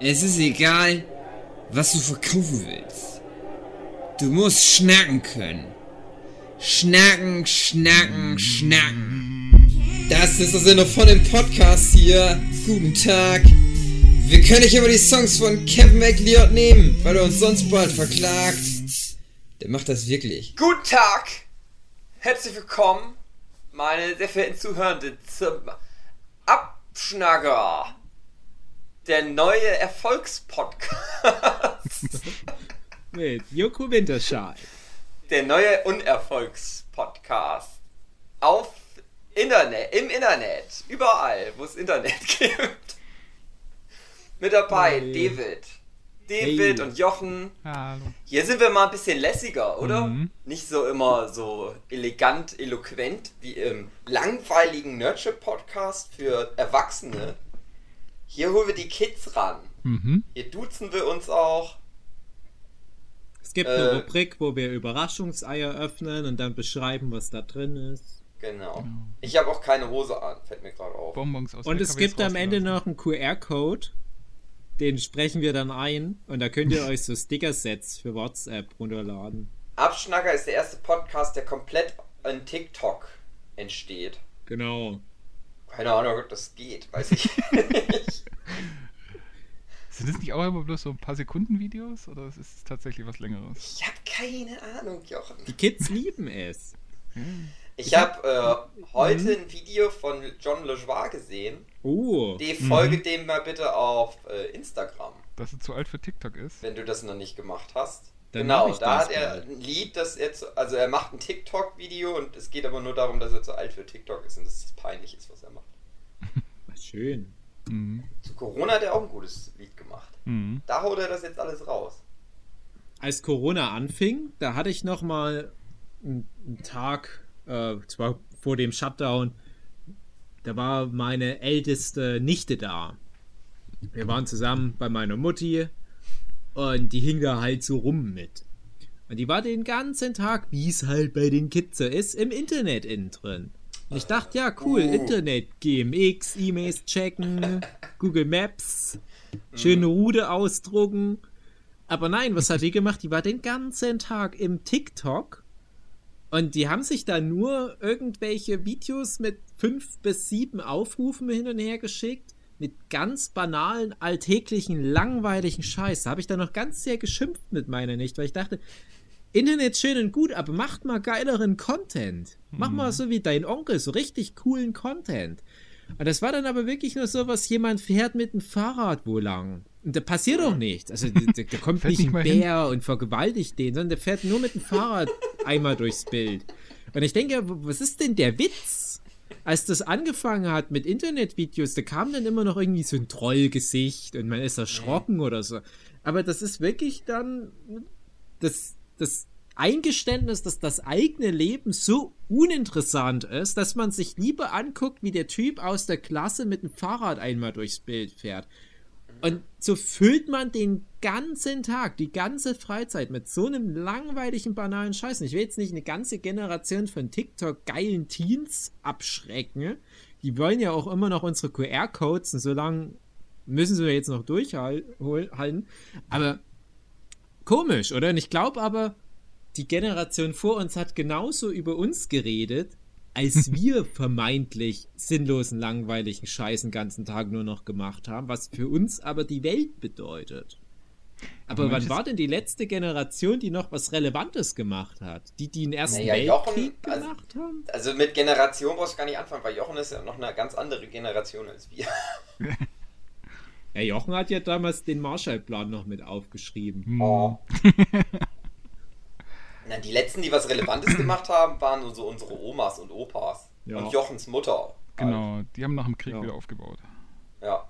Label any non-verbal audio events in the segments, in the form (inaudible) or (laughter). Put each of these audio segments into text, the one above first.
Es ist egal, was du verkaufen willst. Du musst schnacken können. Schnacken, schnacken, schnacken. Das ist der Sinne von dem Podcast hier. Guten Tag. Wir können nicht immer die Songs von Kevin McLeod nehmen, weil er uns sonst bald verklagt. Der macht das wirklich. Guten Tag! Herzlich willkommen, meine sehr verehrten Zuhörenden, zum Abschnagger. Der neue Erfolgspodcast. (laughs) Mit Joko Winterscheid. Der neue Unerfolgspodcast. Auf Internet, im Internet, überall, wo es Internet (laughs) gibt. Mit dabei Hey. David. David Hey. und Jochen. Hallo. Hier sind wir mal ein bisschen lässiger, oder? Mhm. Nicht so immer so elegant, eloquent wie im langweiligen Nerdship-Podcast für Erwachsene. Hier holen wir die Kids ran. Mhm. Hier duzen wir uns auch. Es gibt Äh. eine Rubrik, wo wir Überraschungseier öffnen und dann beschreiben, was da drin ist. Genau. Ich habe auch keine Hose an, fällt mir gerade auf. Bonbons aus Und es gibt am Ende noch einen QR-Code. Den sprechen wir dann ein. Und da könnt ihr (laughs) euch so Sticker-Sets für WhatsApp runterladen. Abschnacker ist der erste Podcast, der komplett an TikTok entsteht. Genau. Keine Ahnung, ob das geht, weiß ich (laughs) nicht. Sind das nicht auch immer bloß so ein paar Sekunden Videos oder ist es tatsächlich was längeres? Ich habe keine Ahnung, Jochen. Die Kids lieben es. Ich habe äh, heute ein Video von John LeJoie gesehen. Oh. Die folge dem mal bitte auf äh, Instagram, Dass es zu alt für TikTok ist? wenn du das noch nicht gemacht hast. Dann genau, ich da hat er ein Lied, das er zu, also er macht ein TikTok-Video und es geht aber nur darum, dass er zu alt für TikTok ist und dass es peinlich ist, was er macht. (laughs) Schön. Mhm. Zu Corona hat er auch ein gutes Lied gemacht. Mhm. Da haut er das jetzt alles raus. als Corona anfing, da hatte ich noch mal einen, einen Tag, äh, zwar vor dem Shutdown, da war meine älteste Nichte da. Wir waren zusammen bei meiner Mutti und die hing da halt so rum mit. Und die war den ganzen Tag, wie es halt bei den Kids so ist, im Internet innen drin. Und ich dachte, ja, cool, Oh. Internet, GMX, E-Mails checken, Google Maps, schöne Rude ausdrucken. Aber nein, was hat die gemacht? Die war den ganzen Tag im TikTok und die haben sich da nur irgendwelche Videos mit fünf bis sieben Aufrufen hin und her geschickt. Mit ganz banalen, alltäglichen, langweiligen Scheiß. Da habe ich dann noch ganz sehr geschimpft mit meiner nicht, weil ich dachte, Internet schön und gut, aber macht mal geileren Content. Mach mal so wie dein Onkel, so richtig coolen Content. Und das war dann aber wirklich nur so, was jemand fährt mit dem Fahrrad wo lang. Und da passiert auch nichts. Also da, da kommt (laughs) nicht ein mal hin. Bär und vergewaltigt den, sondern der fährt nur mit dem Fahrrad (laughs) einmal durchs Bild. Und ich denke, was ist denn der Witz? Als das angefangen hat mit Internetvideos, da kam dann immer noch irgendwie so ein Trollgesicht und man ist erschrocken oder so. Aber das ist wirklich dann das, das Eingeständnis, dass das eigene Leben so uninteressant ist, dass man sich lieber anguckt, wie der Typ aus der Klasse mit dem Fahrrad einmal durchs Bild fährt. Und so füllt man den ganzen Tag, die ganze Freizeit mit so einem langweiligen, banalen Scheiß. Und Ich will jetzt nicht eine ganze Generation von TikTok-geilen Teens abschrecken. Die wollen ja auch immer noch unsere QR-Codes und so lange müssen sie jetzt noch durchhalten. Aber komisch, oder? Und ich glaube aber, die Generation vor uns hat genauso über uns geredet, als wir vermeintlich sinnlosen, langweiligen Scheiß den ganzen Tag nur noch gemacht haben, was für uns aber die Welt bedeutet. Aber wann war denn die letzte Generation, die noch was Relevantes gemacht hat? Die, die den Ersten Naja, Jochen, Weltkrieg also- gemacht haben? Also mit Generation brauchst du gar nicht anfangen, weil Jochen ist ja noch eine ganz andere Generation als wir. (laughs) Ja, Jochen hat ja damals den Marshallplan noch mit aufgeschrieben. Mhm. Oh. (laughs) Die letzten, die was Relevantes gemacht haben, waren so unsere Omas und Opas. Ja. Und Jochens Mutter. Genau, die haben nach dem Krieg Ja. wieder aufgebaut. Ja.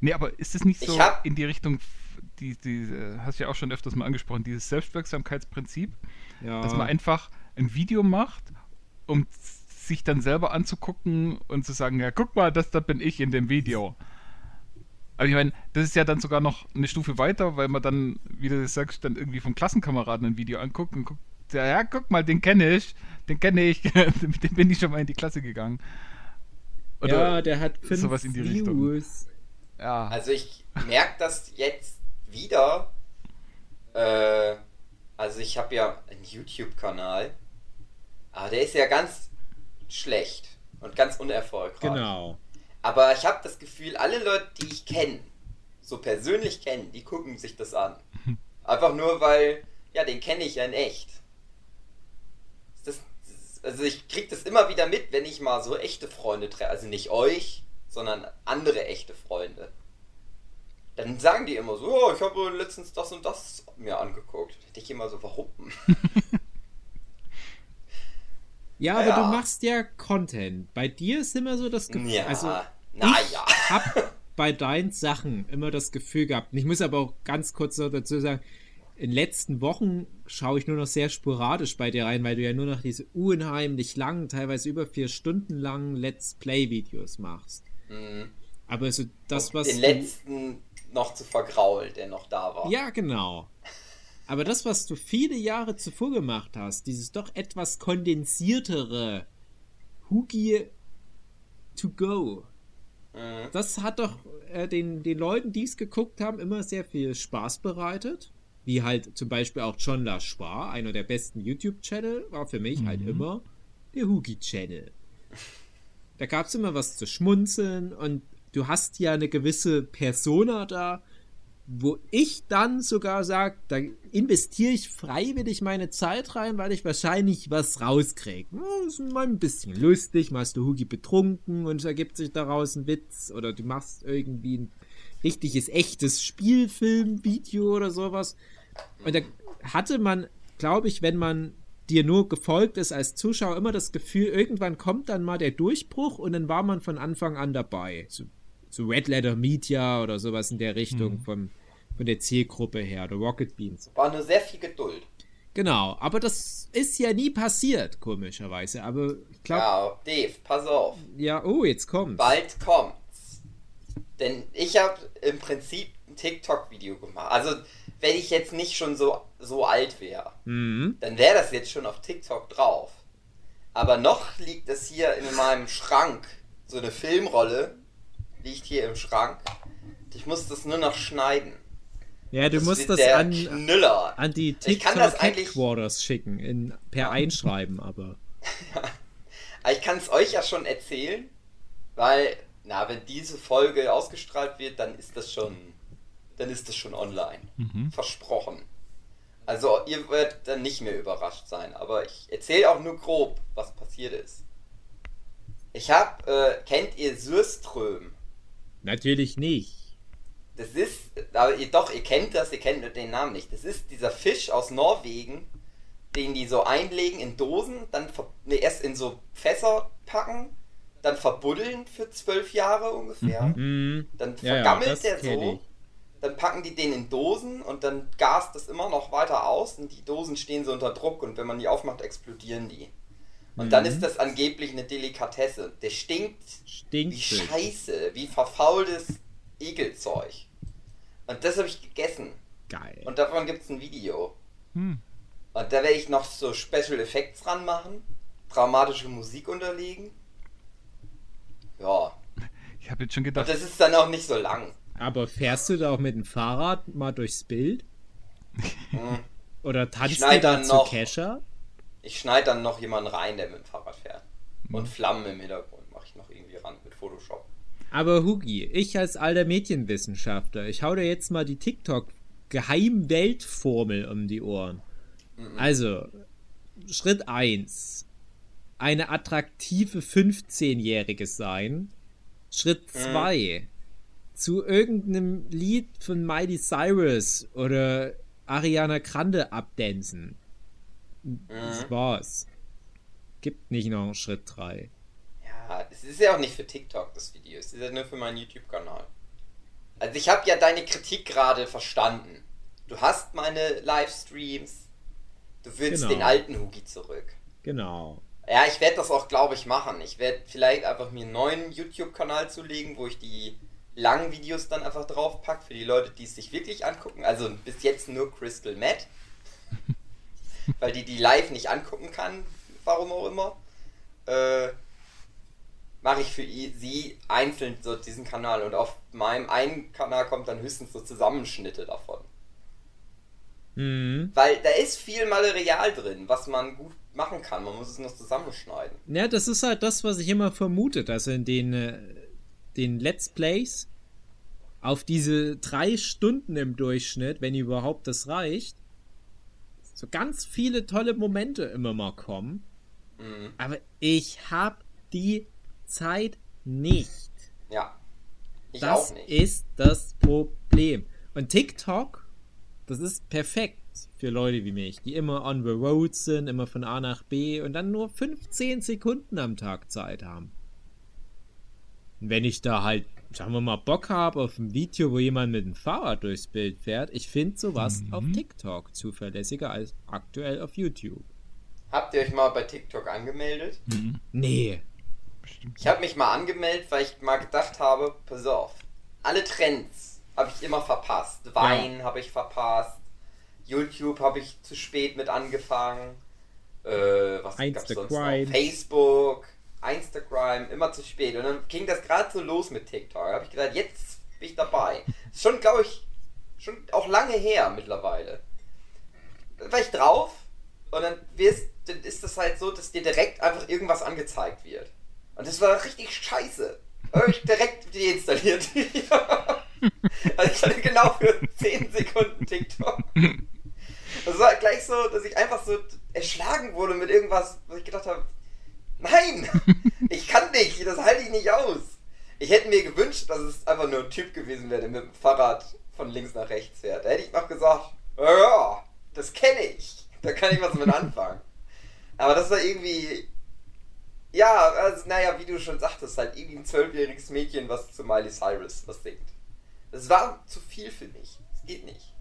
Nee, aber ist es nicht Ich so hab- in die Richtung, die, die äh, hast du ja auch schon öfters mal angesprochen, dieses Selbstwirksamkeitsprinzip, Ja. dass man einfach ein Video macht, um sich dann selber anzugucken und zu sagen, ja, guck mal, das da bin ich in dem Video. Aber ich meine, das ist ja dann sogar noch eine Stufe weiter, weil man dann, wie du das sagst, dann irgendwie vom Klassenkameraden ein Video anguckt und guckt, ja, ja guck mal, den kenne ich, den kenne ich, (laughs) mit dem bin ich schon mal in die Klasse gegangen. ja, der hat fünf sowas in die Richtung. Views. Ja. Also ich merke das jetzt wieder. Äh, also ich habe ja einen YouTube-Kanal, aber der ist ja ganz schlecht und ganz unerfolgreich. Genau. Aber ich habe das Gefühl, alle Leute, die ich kenne, so persönlich kennen, die gucken sich das an. Einfach nur, weil, ja, den kenne ich ja in echt. Das, das, also ich krieg das immer wieder mit, wenn ich mal so echte Freunde treffe. Also nicht euch, sondern andere echte Freunde. Dann sagen die immer so, ja, ich habe letztens das und das mir angeguckt. Da hätte ich immer so, warum? (laughs) Ja, aber Ja. du machst ja Content. Bei dir ist immer so das Gefühl. Ja, also, naja. ich hab (laughs) bei deinen Sachen immer das Gefühl gehabt, und ich muss aber auch ganz kurz noch dazu sagen, in den letzten Wochen schaue ich nur noch sehr sporadisch bei dir rein, weil du ja nur noch diese unheimlich langen, teilweise über vier Stunden langen Let's Play-Videos machst. Mhm. Aber so das, was. den letzten noch zu vergraulen, der noch da war. Ja, genau. (laughs) Aber das, was du viele Jahre zuvor gemacht hast, dieses doch etwas kondensiertere Hugi to go, Mhm. das hat doch äh, den, den Leuten, die es geguckt haben, immer sehr viel Spaß bereitet. Wie halt zum Beispiel auch John Lashwar, einer der besten YouTube-Channel, war für mich halt immer der Hugi-Channel. Da gab es immer was zu schmunzeln und du hast ja eine gewisse Persona da, wo ich dann sogar sage, da investiere ich freiwillig meine Zeit rein, weil ich wahrscheinlich was rauskriege. Ist mal ein bisschen lustig, mal hast du Hugi betrunken und ergibt sich daraus ein Witz oder du machst irgendwie ein richtiges, echtes Spielfilm-Video oder sowas. Und da hatte man, glaube ich, wenn man dir nur gefolgt ist als Zuschauer, immer das Gefühl, irgendwann kommt dann mal der Durchbruch und dann war man von Anfang an dabei. So, so Red Letter Media oder sowas in der Richtung vom, von der Zielgruppe her, oder Rocket Beans. War nur sehr viel Geduld. Genau, aber das ist ja nie passiert, komischerweise. Aber ich glaube, Ja, Dave, pass auf. ja. oh, jetzt kommt. Bald kommt's. Denn ich habe im Prinzip ein TikTok-Video gemacht. Also, wenn ich jetzt nicht schon so, so alt wäre, Mhm. dann wäre das jetzt schon auf TikTok drauf. Aber noch liegt es hier in meinem Schrank. So eine Filmrolle liegt hier im Schrank. Ich muss das nur noch schneiden. Ja, du Das musst das an, Knüller. an die Ich kann das TikTok eigentlich- Headquarters schicken, in, per Einschreiben, aber. Aber (laughs) ich kann es euch ja schon erzählen, weil, na, wenn diese Folge ausgestrahlt wird, dann ist das schon, dann ist das schon online. Versprochen. Also ihr werdet dann nicht mehr überrascht sein, aber ich erzähle auch nur grob, was passiert ist. Ich hab, äh, kennt ihr Sürström? Natürlich nicht. Das ist, aber ihr, doch, ihr kennt das, ihr kennt den Namen nicht. Das ist dieser Fisch aus Norwegen, den die so einlegen in Dosen, dann ver ne, erst in so Fässer packen, dann verbuddeln für zwölf Jahre ungefähr. Mhm. Dann Ja, ja, vergammelt das der so. ich. Dann packen die den in Dosen und dann gast das immer noch weiter aus und die Dosen stehen so unter Druck und wenn man die aufmacht, explodieren die. Und Mhm. dann ist das angeblich eine Delikatesse. Der stinkt Stinkt. wie scheiße, wie verfaultes Ekelzeug. Und das habe ich gegessen. Geil. Und davon gibt es ein Video. Hm. Und da werde ich noch so Special Effects ranmachen, dramatische Musik unterlegen. Ja, Ich habe jetzt schon und gedacht, das ist dann auch nicht so lang. Aber fährst du da auch mit dem Fahrrad mal durchs Bild? Hm. Oder tanzt du da zu Kescher? Ich schneide dann noch jemanden rein, der mit dem Fahrrad fährt. Mhm. Und Flammen im Hintergrund mache ich noch irgendwie ran mit Photoshop. Aber Hugi, ich als alter Mädchenwissenschaftler, ich hau dir jetzt mal die TikTok-Geheimweltformel um die Ohren. Also, Schritt 1. Eine attraktive 15-Jährige sein. Schritt 2. Zu irgendeinem Lied von Miley Cyrus oder Ariana Grande abdancen. Das war's. Gibt nicht noch einen Schritt 3. Ja, es ist ja auch nicht für TikTok das Video, es ist ja nur für meinen YouTube-Kanal. Also ich habe ja deine Kritik gerade verstanden. Du hast meine Livestreams, du willst Genau. den alten Hugi zurück. Genau. Ja, ich werde das auch, glaube ich, machen. Ich werde vielleicht einfach mir einen neuen YouTube-Kanal zulegen, wo ich die langen Videos dann einfach draufpack für die Leute, die es sich wirklich angucken. Also bis jetzt nur Crystal Matt. (laughs) weil die die live nicht angucken kann, warum auch immer. Äh, mache ich für sie einzeln so diesen Kanal und auf meinem einen Kanal kommt dann höchstens so Zusammenschnitte davon. Mhm. Weil da ist viel Material drin, was man gut machen kann. Man muss es nur zusammenschneiden. Ja, das ist halt das, was ich immer vermutet. Also in den, äh, den Let's Plays auf diese drei Stunden im Durchschnitt, wenn überhaupt das reicht, so ganz viele tolle Momente immer mal kommen. Mhm. Aber ich hab die Zeit nicht. Ja. Ich das auch nicht. ist das Problem. Und TikTok, das ist perfekt für Leute wie mich, die immer on the road sind, immer von A nach B und dann nur 15 Sekunden am Tag Zeit haben. Und wenn ich da halt, sagen wir mal, Bock habe auf ein Video, wo jemand mit dem Fahrrad durchs Bild fährt, ich finde sowas Mhm. auf TikTok zuverlässiger als aktuell auf YouTube. Habt ihr euch mal bei TikTok angemeldet? Mhm. Nee. Ich habe mich mal angemeldet, weil ich mal gedacht habe, pass auf, alle Trends habe ich immer verpasst. Wein habe ich verpasst. YouTube habe ich zu spät mit angefangen. Äh, was gab's sonst noch? Instagram. Facebook, Instagram, immer zu spät. Und dann ging das gerade so los mit TikTok. Da habe ich gedacht, jetzt bin ich dabei. Schon, glaube ich, schon auch lange her mittlerweile. Da war ich drauf und dann, wirst, dann ist das halt so, dass dir direkt einfach irgendwas angezeigt wird. Und das war richtig scheiße. Habe ich direkt deinstalliert. (laughs) also ich hatte genau für 10 Sekunden TikTok. Das war gleich so, dass ich einfach so erschlagen wurde mit irgendwas, wo ich gedacht habe, nein, (laughs) ich kann nicht, das halte ich nicht aus. Ich hätte mir gewünscht, dass es einfach nur ein Typ gewesen wäre, der mit dem Fahrrad von links nach rechts fährt. Da hätte ich noch gesagt, ja, ja, das kenne ich. Da kann ich was mit (laughs) anfangen. Aber das war irgendwie, ja, also, naja, wie du schon sagtest, halt irgendwie ein zwölfjähriges Mädchen, was zu Miley Cyrus was singt. Das war zu viel für mich. Das geht nicht.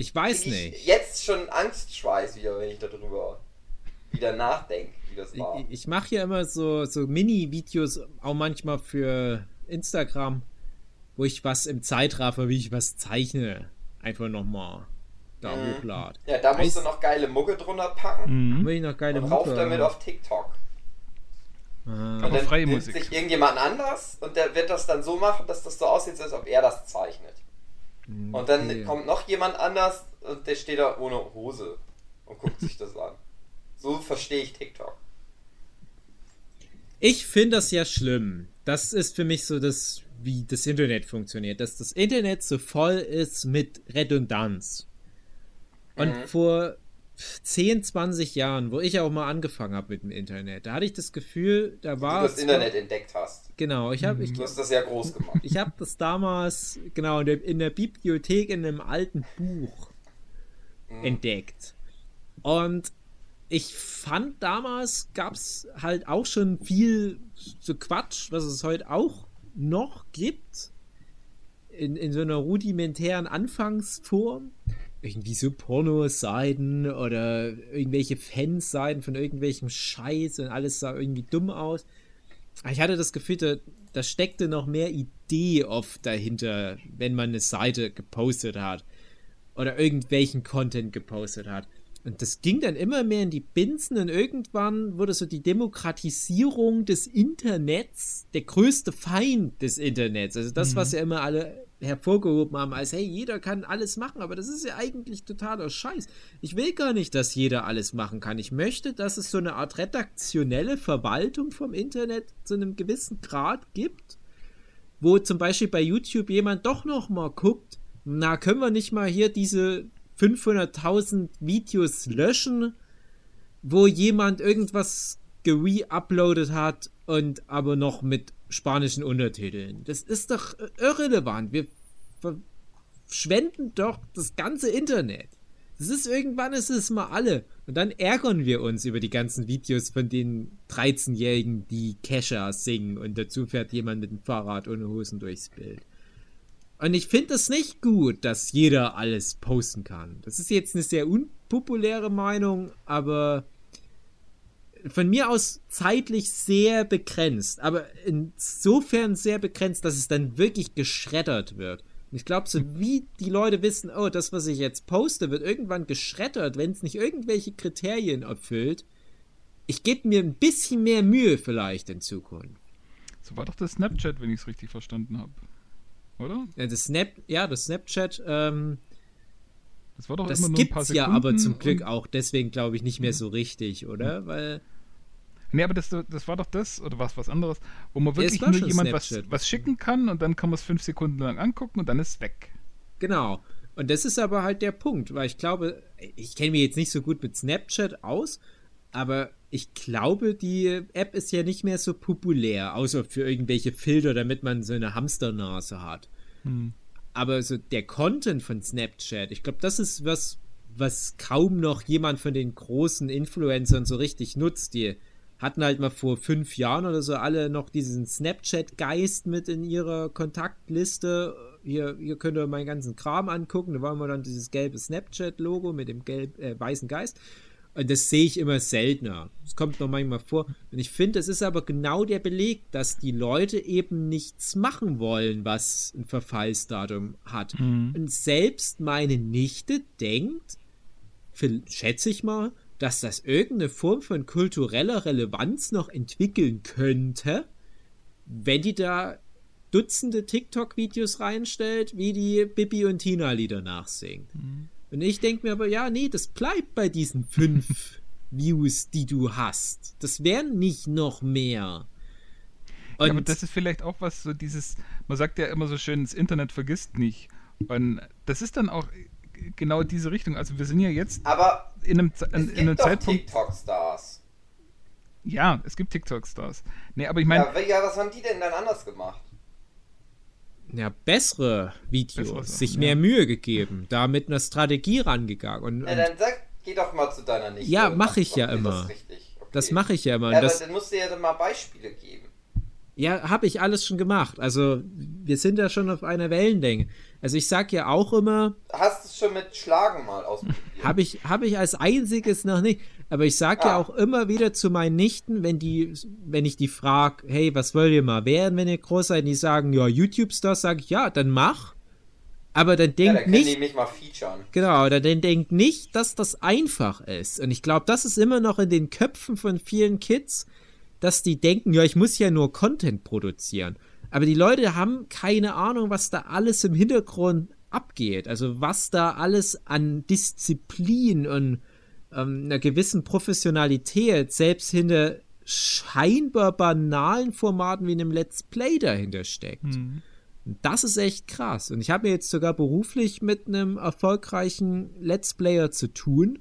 Ich weiß ich nicht. Jetzt schon Angstschweiß wieder, wenn ich darüber wieder nachdenke, wie das war. Ich, ich mache ja immer so, so Mini-Videos, auch manchmal für Instagram, wo ich was im Zeitraffer, wie ich was zeichne, einfach nochmal da Mhm. hochlade. Ja, da musst du noch geile Mucke drunter packen Mhm. Will ich noch geile und rauf Mucke damit haben. auf TikTok. Ah. Und Aber dann freie nimmt Musik. sich irgendjemand anders und der wird das dann so machen, dass das so aussieht, als ob er das zeichnet. Und dann kommt noch jemand anders und der steht da ohne Hose und guckt sich das an. So verstehe ich TikTok. Ich finde das ja schlimm. Das ist für mich so das, wie das Internet funktioniert. Dass das Internet so voll ist mit Redundanz. Und Mhm. vor 10, 20 Jahren, wo ich auch mal angefangen habe mit dem Internet, da hatte ich das Gefühl, da war du das Internet entdeckt hast. Genau, ich habe ich, Du hast das ja groß gemacht. ich habe das damals genau in der, in der Bibliothek in einem alten Buch Mhm. entdeckt. Und ich fand damals gab es halt auch schon viel so Quatsch, was es heute auch noch gibt. In, in so einer rudimentären Anfangsform. Irgendwie so Pornoseiten oder irgendwelche Fansseiten von irgendwelchem Scheiß und alles sah irgendwie dumm aus. Aber Ich hatte das Gefühl, da, da steckte noch mehr Idee oft dahinter, wenn man eine Seite gepostet hat oder irgendwelchen Content gepostet hat. Und das ging dann immer mehr in die Binsen und irgendwann wurde so die Demokratisierung des Internets der größte Feind des Internets. Also das, was ja immer alle hervorgehoben haben, als hey, jeder kann alles machen, aber das ist ja eigentlich totaler Scheiß. Ich will gar nicht, dass jeder alles machen kann. Ich möchte, dass es so eine Art redaktionelle Verwaltung vom Internet zu einem gewissen Grad gibt, wo zum Beispiel bei YouTube jemand doch noch mal guckt, na, können wir nicht mal hier diese 500.000 Videos löschen, wo jemand irgendwas gere-uploadet hat und aber noch mit spanischen Untertiteln. Das ist doch äh, irrelevant. Wir verschwenden doch das ganze Internet. Das ist irgendwann ist es mal alle. Und dann ärgern wir uns über die ganzen Videos von den 13-Jährigen, die Kesha singen und dazu fährt jemand mit dem Fahrrad ohne Hosen durchs Bild. Und ich finde es nicht gut, dass jeder alles posten kann. Das ist jetzt eine sehr unpopuläre Meinung, aber von mir aus zeitlich sehr begrenzt. Aber insofern sehr begrenzt, dass es dann wirklich geschreddert wird. Und ich glaube, so wie die Leute wissen, oh, das, was ich jetzt poste, wird irgendwann geschreddert, wenn es nicht irgendwelche Kriterien erfüllt, ich gebe mir ein bisschen mehr Mühe vielleicht in Zukunft. So war doch das Snapchat, wenn ich es richtig verstanden habe. Oder? Ja, das Snap, ja, das Snapchat, ähm, Das war doch das immer nur ein paar gibt's Sekunden. ja aber zum Glück auch deswegen, glaube ich, nicht mehr so richtig, oder? Weil, Nee, aber das, das war doch das, oder was, was anderes, wo man wirklich nur jemand was, was schicken kann und dann kann man es fünf Sekunden lang angucken und dann ist es weg. genau. Und das ist aber halt der Punkt, weil ich glaube, ich kenne mich jetzt nicht so gut mit Snapchat aus, aber ich glaube, die App ist ja nicht mehr so populär, außer für irgendwelche Filter, damit man so eine Hamsternase hat. Hm. Aber so der Content von Snapchat, ich glaube, das ist was, was kaum noch jemand von den großen Influencern so richtig nutzt. Die hatten halt mal vor fünf Jahren oder so alle noch diesen Snapchat-Geist mit in ihrer Kontaktliste. Hier, hier könnt ihr meinen ganzen Kram angucken. Da war immer dann dieses gelbe Snapchat-Logo mit dem gelb, äh, weißen Geist. Und das sehe ich immer seltener. Das kommt noch manchmal vor. Und ich finde, es ist aber genau der Beleg, dass die Leute eben nichts machen wollen, was ein Verfallsdatum hat. Und selbst meine Nichte denkt, schätze ich mal, dass das irgendeine Form von kultureller Relevanz noch entwickeln könnte, wenn die da Dutzende TikTok-Videos reinstellt, wie die Bibi und Tina-Lieder nachsingt. Und ich denke mir aber, ja, nee, das bleibt bei diesen fünf (laughs) Views, die du hast. Das wären nicht noch mehr. Und ja, aber das ist vielleicht auch was, so dieses, man sagt ja immer so schön, das Internet vergisst nicht. Und das ist dann auch genau diese Richtung. Also wir sind ja jetzt Aber in einem, es in, gibt in einem doch Zeitpunkt. TikTok-Stars. Ja, es gibt TikTok-Stars. Nee, aber ich meine, Ja, ja, was haben die denn dann anders gemacht? Ja, bessere Videos, Bessere Sachen, sich ja. mehr Mühe gegeben, da mit einer Strategie rangegangen. Und, und dann sag, geh doch mal zu deiner Nichte. Ja, und mach ich ja immer. Das, richtig. okay. das mache ich ja immer. Ja, aber das, dann musst du ja dann mal Beispiele geben. Ja, habe ich alles schon gemacht. Also, wir sind da schon auf einer Wellenlänge. Also, ich sag ja auch immer, Hast du es schon mit Schlagen mal ausprobiert? habe ich, hab ich als einziges noch nicht. Aber ich sag ja Ah. auch immer wieder zu meinen Nichten, wenn die, wenn ich die frage, hey, was wollt ihr mal werden, wenn ihr groß seid? Und die sagen, ja, YouTube-Stars, sag ich, ja, dann mach. Aber dann ja, denkt dann können die nicht, mich mal featuren. Genau, oder dann denkt nicht, dass das einfach ist. Und ich glaube, das ist immer noch in den Köpfen von vielen Kids, dass die denken, ja, ich muss ja nur Content produzieren. Aber die Leute haben keine Ahnung, was da alles im Hintergrund abgeht. Also was da alles an Disziplin und ähm, einer gewissen Professionalität selbst hinter scheinbar banalen Formaten wie einem Let's Play dahinter steckt. hm, Und Das ist echt krass. Und ich habe jetzt sogar beruflich mit einem erfolgreichen Let's Player zu tun.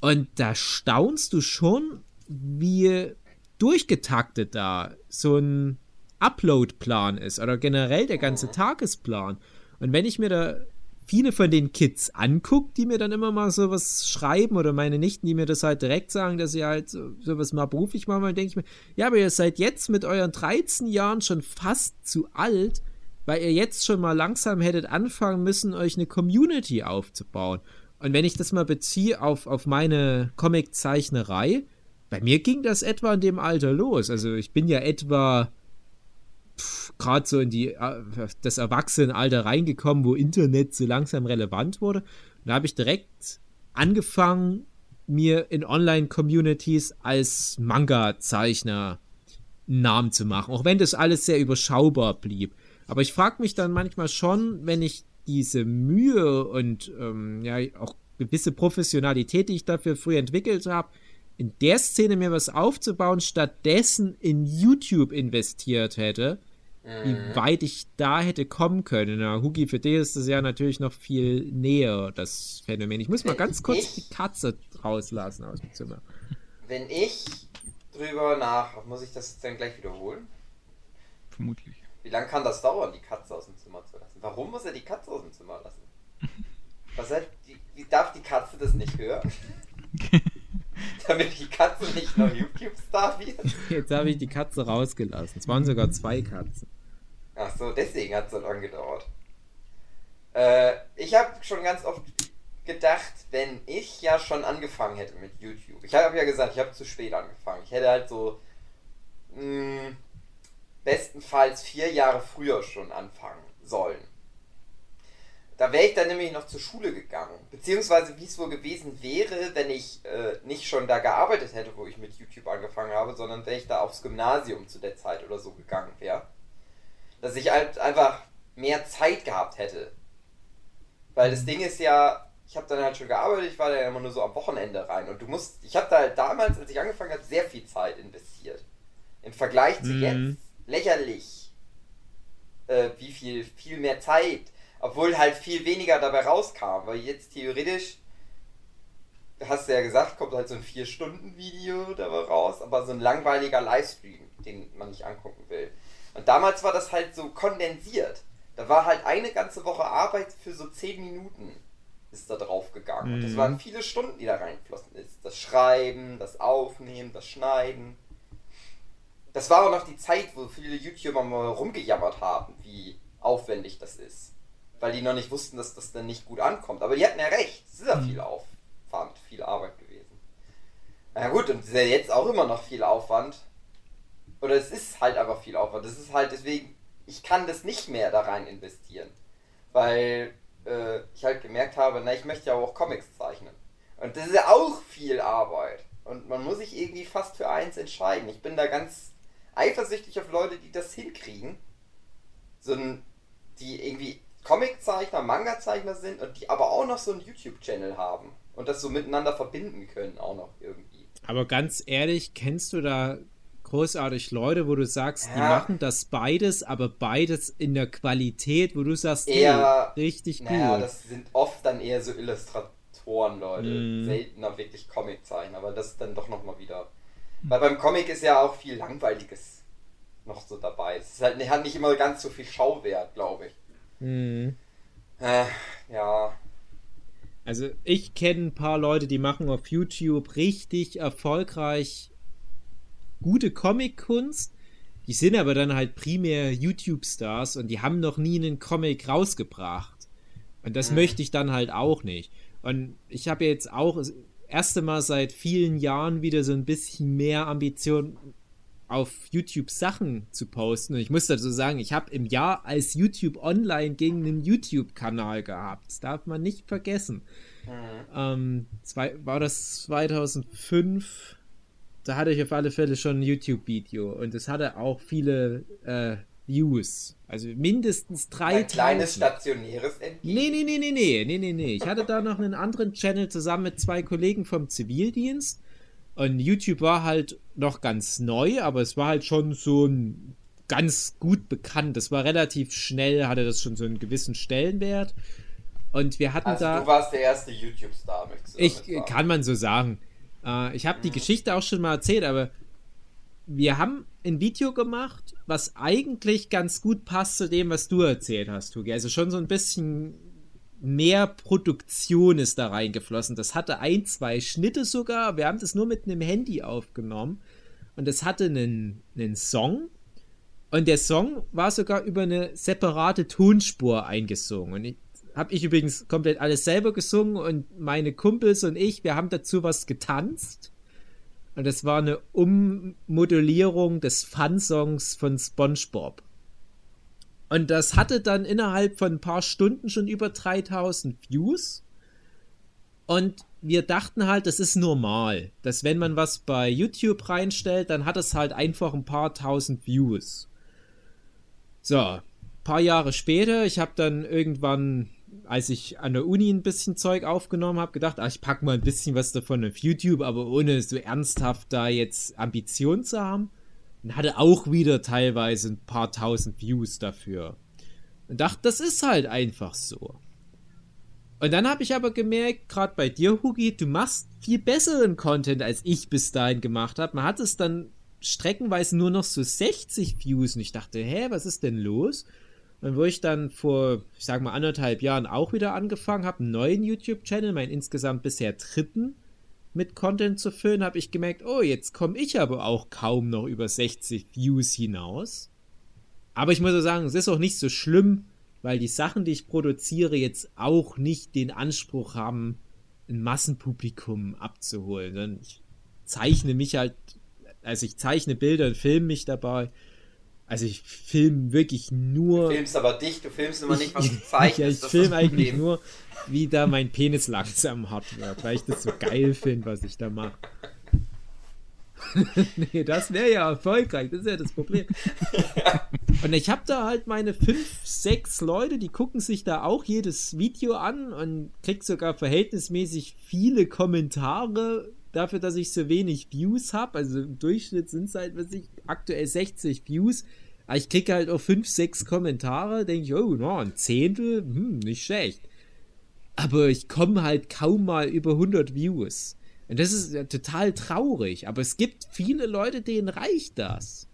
Und da staunst du schon, wie durchgetaktet da so ein Upload-Plan ist oder generell der ganze Tagesplan. Und wenn ich mir da viele von den Kids angucke, die mir dann immer mal sowas schreiben oder meine Nichten, die mir das halt direkt sagen, dass sie halt so, sowas mal beruflich machen, dann denke ich mir, ja, aber ihr seid jetzt mit euren 13 Jahren schon fast zu alt, weil ihr jetzt schon mal langsam hättet anfangen müssen, euch eine Community aufzubauen. Und wenn ich das mal beziehe auf, auf meine Comic-Zeichnerei, bei mir ging das etwa in dem Alter los. Also ich bin ja etwa gerade so in die äh, das Erwachsenenalter reingekommen, wo Internet so langsam relevant wurde. Und da habe ich direkt angefangen, mir in Online-Communities als Manga-Zeichner einen Namen zu machen, auch wenn das alles sehr überschaubar blieb. Aber ich frage mich dann manchmal schon, wenn ich diese Mühe und ähm, ja auch gewisse Professionalität, die ich dafür früh entwickelt habe, in der Szene mir was aufzubauen, stattdessen in YouTube investiert hätte, wie weit ich da hätte kommen können. Na, Hugi, für dich ist das ja natürlich noch viel näher, das Phänomen. Ich muss mal ganz kurz Ich- die Katze rauslassen aus dem Zimmer. Wenn ich drüber nach. Muss ich das dann gleich wiederholen? vermutlich. Wie lange kann das dauern, die Katze aus dem Zimmer zu lassen? Warum muss er die Katze aus dem Zimmer lassen? (laughs) Was hat die, wie darf die Katze das nicht hören? (laughs) (laughs) Damit die Katze nicht noch YouTube-Star wird? Jetzt habe ich die Katze rausgelassen. Es waren sogar zwei Katzen. Ach so, deswegen hat es so lange gedauert. Äh, ich habe schon ganz oft gedacht, wenn ich ja schon angefangen hätte mit YouTube. Ich habe ja gesagt, ich habe zu spät angefangen. Ich hätte halt so mh, bestenfalls vier Jahre früher schon anfangen sollen. Da wäre ich dann nämlich noch zur Schule gegangen. Beziehungsweise wie es wohl gewesen wäre, wenn ich äh, nicht schon da gearbeitet hätte, wo ich mit YouTube angefangen habe, sondern wäre ich da aufs Gymnasium zu der Zeit oder so gegangen wäre. Dass ich halt einfach mehr Zeit gehabt hätte. Weil das Ding ist ja, ich habe dann halt schon gearbeitet, ich war da ja immer nur so am Wochenende rein. Und du musst, ich habe da halt damals, als ich angefangen habe, sehr viel Zeit investiert. Im Vergleich zu Mhm. jetzt lächerlich, äh, wie viel, viel mehr Zeit, obwohl halt viel weniger dabei rauskam. Weil jetzt theoretisch, hast du ja gesagt, kommt halt so ein 4-Stunden-Video dabei raus, aber so ein langweiliger Livestream, den man nicht angucken will. Und damals war das halt so kondensiert. Da war halt eine ganze Woche Arbeit für so 10 Minuten ist da drauf gegangen. Und das Mhm. waren viele Stunden, die da reingeflossen ist. Das Schreiben, das Aufnehmen, das Schneiden. Das war auch noch die Zeit, wo viele YouTuber mal rumgejammert haben, wie aufwendig das ist. Weil die noch nicht wussten, dass das dann nicht gut ankommt. Aber die hatten ja recht. Es ist ja viel Aufwand, viel Arbeit gewesen. Na gut, und es ist ja jetzt auch immer noch viel Aufwand. Oder es ist halt einfach viel Aufwand. Das ist halt deswegen, ich kann das nicht mehr da rein investieren. Weil äh, ich halt gemerkt habe, na, ich möchte ja auch Comics zeichnen. Und das ist ja auch viel Arbeit. Und man muss sich irgendwie fast für eins entscheiden. Ich bin da ganz eifersüchtig auf Leute, die das hinkriegen. So ein, die irgendwie Comiczeichner, Manga-Zeichner sind und die aber auch noch so einen YouTube-Channel haben. Und das so miteinander verbinden können, auch noch irgendwie. Aber ganz ehrlich, kennst du da großartig Leute, wo du sagst, die Ja. machen das beides, aber beides in der Qualität, wo du sagst, Eher- hey, richtig Naja, gut. das sind oft dann eher so Illustratoren, Leute. Mhm. Seltener wirklich Comiczeichner, aber das ist dann doch nochmal wieder. Weil beim Comic ist ja auch viel Langweiliges noch so dabei. Es ist halt, hat nicht immer ganz so viel Schauwert, glaube ich. Mhm. Äh, ja. Also ich kenne ein paar Leute, die machen auf YouTube richtig erfolgreich gute Comic-Kunst. Die sind aber dann halt primär YouTube-Stars und die haben noch nie einen Comic rausgebracht. Und das Mhm. möchte ich dann halt auch nicht. Und ich habe jetzt auch das erste Mal seit vielen Jahren wieder so ein bisschen mehr Ambition auf YouTube Sachen zu posten. Und ich muss dazu sagen, ich habe im Jahr als YouTube online gegen einen YouTube-Kanal gehabt. Das darf man nicht vergessen. Mhm. Ähm, zwei, war das 2005? Da hatte ich auf alle Fälle schon ein YouTube-Video und es hatte auch viele äh, Views. Also mindestens Ein kleines 3000. stationäres. Nee, nee, nee, nee, nee, nee, nee, nee. Ich hatte da noch einen anderen Channel zusammen mit zwei Kollegen vom Zivildienst. Und YouTube war halt noch ganz neu, aber es war halt schon so ein ganz gut bekannt. Es war relativ schnell, hatte das schon so einen gewissen Stellenwert. Und wir hatten Also da. du warst der erste YouTube-Star, möchtest du Ich sagen. kann man so sagen. Äh, ich habe die Geschichte auch schon mal erzählt, aber wir haben ein Video gemacht, was eigentlich ganz gut passt zu dem, was du erzählt hast, Tugi. Also schon so ein bisschen mehr Produktion ist da reingeflossen. Das hatte ein, zwei Schnitte sogar. Wir haben das nur mit einem Handy aufgenommen. Und es hatte einen, einen Song. Und der Song war sogar über eine separate Tonspur eingesungen. Und ich, habe ich übrigens komplett alles selber gesungen und meine Kumpels und ich, wir haben dazu was getanzt. Und das war eine Ummodellierung des Fun-Songs von SpongeBob. Und das hatte dann innerhalb von ein paar Stunden schon über 3000 Views. Und wir dachten halt, das ist normal, dass wenn man was bei YouTube reinstellt, dann hat es halt einfach ein paar tausend Views. So, paar Jahre später, ich habe dann irgendwann, als ich an der Uni ein bisschen Zeug aufgenommen habe, gedacht, ach, ich pack mal ein bisschen was davon auf YouTube, aber ohne so ernsthaft da jetzt Ambition zu haben. Und hatte auch wieder teilweise ein paar tausend Views dafür. Und dachte, das ist halt einfach so. Und dann habe ich aber gemerkt, gerade bei dir, Hugi, du machst viel besseren Content, als ich bis dahin gemacht habe. Man hat es dann streckenweise nur noch so 60 Views und ich dachte, hä, was ist denn los? Und wo ich dann vor, ich sag mal, anderthalb Jahren auch wieder angefangen habe, einen neuen YouTube-Channel, meinen insgesamt bisher dritten, mit Content zu füllen, habe ich gemerkt, oh, jetzt komme ich aber auch kaum noch über 60 Views hinaus. Aber ich muss auch sagen, es ist auch nicht so schlimm, weil die Sachen, die ich produziere, jetzt auch nicht den Anspruch haben, ein Massenpublikum abzuholen. Denn ich zeichne mich halt, also ich zeichne Bilder und filme mich dabei. Also ich filme wirklich nur. Du filmst aber dich, du filmst immer nicht, was ich, du zeichnest. Ja, ich filme eigentlich Problem. nur, wie da mein Penis langsam hart wird, weil ich das so geil finde, was ich da mache. (laughs) nee, das wäre ja erfolgreich, das ist ja das Problem. (laughs) und ich habe da halt meine fünf, sechs Leute, die gucken sich da auch jedes Video an und krieg sogar verhältnismäßig viele Kommentare dafür, dass ich so wenig Views habe. Also im Durchschnitt sind es halt, was ich, aktuell 60 Views. Aber ich kriege halt auch fünf, sechs Kommentare, denke ich, oh, no, ein Zehntel, hm, nicht schlecht. Aber ich komme halt kaum mal über 100 Views. Und das ist ja total traurig. Aber es gibt viele Leute, denen reicht das.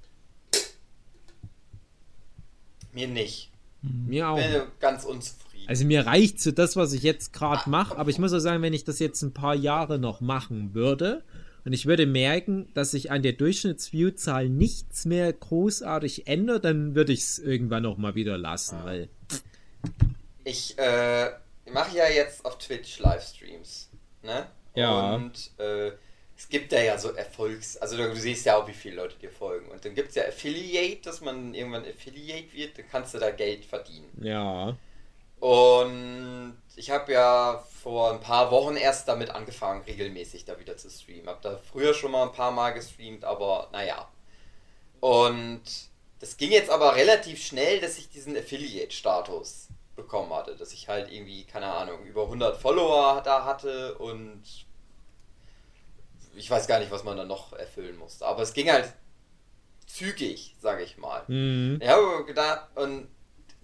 Mir nicht. Mir auch. Ich bin ganz unzufrieden. Also mir reicht so das, was ich jetzt gerade mache, aber ich muss auch sagen, wenn ich das jetzt ein paar Jahre noch machen würde und ich würde merken, dass sich an der Durchschnittsviewzahl nichts mehr großartig ändert, dann würde ich es irgendwann noch mal wieder lassen, weil Ich äh, mache ja jetzt auf Twitch Livestreams. Ne? Ja. Und äh, es gibt ja, ja so Erfolgs-, also du siehst ja auch, wie viele Leute dir folgen. Und dann gibt es ja Affiliate, dass man irgendwann Affiliate wird, dann kannst du da Geld verdienen. ja, Und ich habe ja vor ein paar Wochen erst damit angefangen, regelmäßig da wieder zu streamen. Hab da früher schon mal ein paar Mal gestreamt, aber naja. Und das ging jetzt aber relativ schnell, dass ich diesen Affiliate-Status bekommen hatte. Dass ich halt irgendwie, keine Ahnung, über 100 Follower da hatte und ich weiß gar nicht, was man da noch erfüllen musste. Aber es ging halt zügig, sage ich mal. mhm. Ich habe gedacht und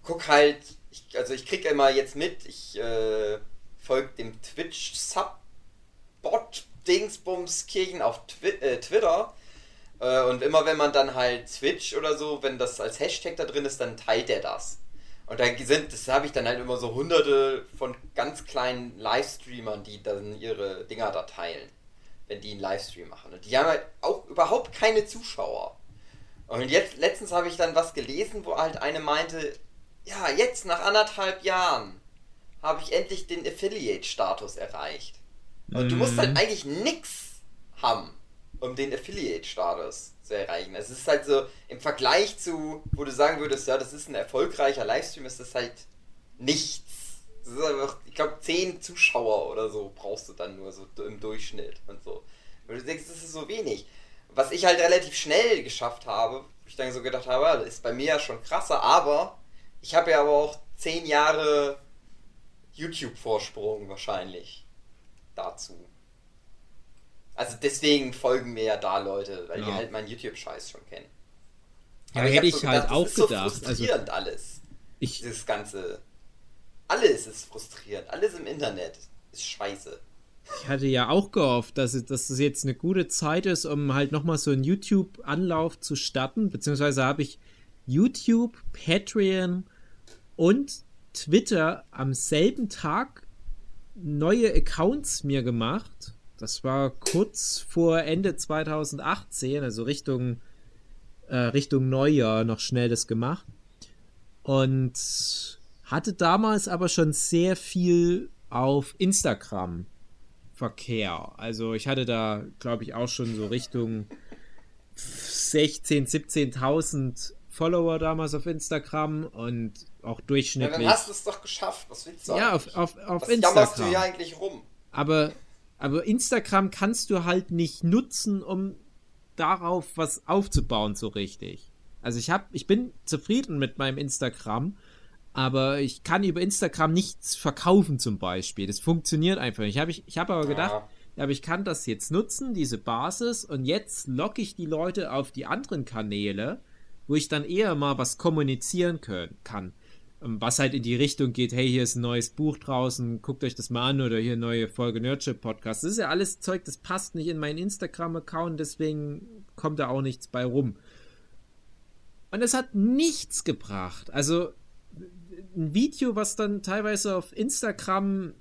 guck halt, ich, also ich krieg immer jetzt mit, ich äh, folge dem Twitch-Sub-Bot Dingsbumskirchen auf Twi äh, Twitter. Äh, und immer wenn man dann halt Twitch oder so, wenn das als Hashtag da drin ist, dann teilt er das. Und da sind, das habe ich dann halt immer so hunderte von ganz kleinen Livestreamern, die dann ihre Dinger da teilen, wenn die einen Livestream machen. Und die haben halt auch überhaupt keine Zuschauer. Und jetzt, letztens habe ich dann was gelesen, wo halt eine meinte, ja, jetzt nach anderthalb Jahren habe ich endlich den Affiliate-Status erreicht. Und du musst halt eigentlich nix haben, um den Affiliate-Status zu erreichen. Es ist halt so, im Vergleich zu, wo du sagen würdest, ja, das ist ein erfolgreicher Livestream, ist das halt nichts. Das ist einfach, ich glaube, 10 Zuschauer oder so brauchst du dann nur so im Durchschnitt und so. Und du denkst, das ist so wenig. Was ich halt relativ schnell geschafft habe, wo ich dann so gedacht habe, ist bei mir ja schon krasser, aber ich habe ja aber auch 10 Jahre YouTube-Vorsprung wahrscheinlich dazu. Also deswegen folgen mir ja da Leute, weil die Ja. halt meinen YouTube-Scheiß schon kennen. Ja, Aber hätte hab ich so halt das auch ist so gedacht. Also frustrierend alles. ich, Dieses ganze. Alles ist frustrierend. Alles im Internet ist scheiße. ich hatte ja auch gehofft, dass das jetzt eine gute Zeit ist, um halt nochmal so einen YouTube-Anlauf zu starten. Beziehungsweise habe ich YouTube, Patreon und Twitter am selben Tag neue Accounts mir gemacht. Das war kurz vor Ende 2018, also Richtung, äh, Richtung Neujahr noch schnell das gemacht. Und hatte damals aber schon sehr viel auf Instagram Verkehr. Also ich hatte da, glaube ich, auch schon so Richtung 16, 17.000 Follower damals auf Instagram und auch Ja, dann durchschnittlich. hast du es doch geschafft. Was willst du Ja, auf, auf, auf Was jammerst du Instagram. hier eigentlich rum? Aber, aber Instagram kannst du halt nicht nutzen, um darauf was aufzubauen, so richtig. Also ich hab, ich bin zufrieden mit meinem Instagram, aber ich kann über Instagram nichts verkaufen zum Beispiel. Das funktioniert einfach nicht. Ich habe ich, ich hab aber gedacht, Ja. ja, aber ich kann das jetzt nutzen, diese Basis, und jetzt locke ich die Leute auf die anderen Kanäle, wo ich dann eher mal was kommunizieren können, kann. Ähm, Was halt in die Richtung geht, hey, hier ist ein neues Buch draußen, guckt euch das mal an oder hier neue Folge Nerdship Podcast. Das ist ja alles Zeug, das passt nicht in meinen Instagram-Account, deswegen kommt da auch nichts bei rum. Und es hat nichts gebracht. Also ein Video, was dann teilweise auf Instagram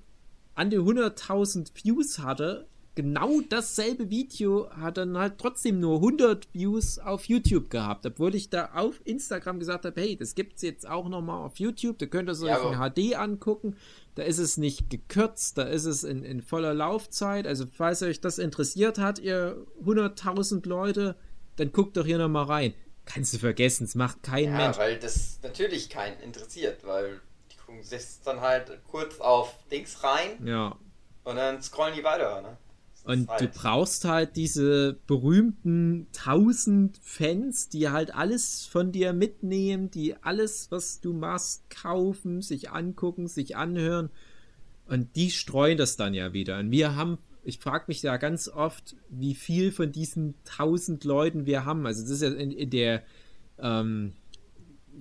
an die 100.000 Views hatte, genau dasselbe Video hat dann halt trotzdem nur 100 Views auf YouTube gehabt, obwohl ich da auf Instagram gesagt habe, hey, das gibt's jetzt auch nochmal auf YouTube, da könnt ihr es euch Ja, in HD angucken, da ist es nicht gekürzt, da ist es in, in voller Laufzeit, also falls euch das interessiert hat, ihr 100.000 Leute, dann guckt doch hier nochmal rein. kannst du vergessen, es macht kein Ja, Mensch. weil das natürlich keinen interessiert, weil die gucken sich dann halt kurz auf Dings rein Ja. und dann scrollen die weiter, ne? Und du brauchst halt diese berühmten tausend Fans, die halt alles von dir mitnehmen, die alles, was du machst, kaufen, sich angucken, sich anhören. Und die streuen das dann ja wieder. Und wir haben, ich frage mich ja ganz oft, wie viel von diesen tausend Leuten wir haben. Also das ist ja in, in der, ähm,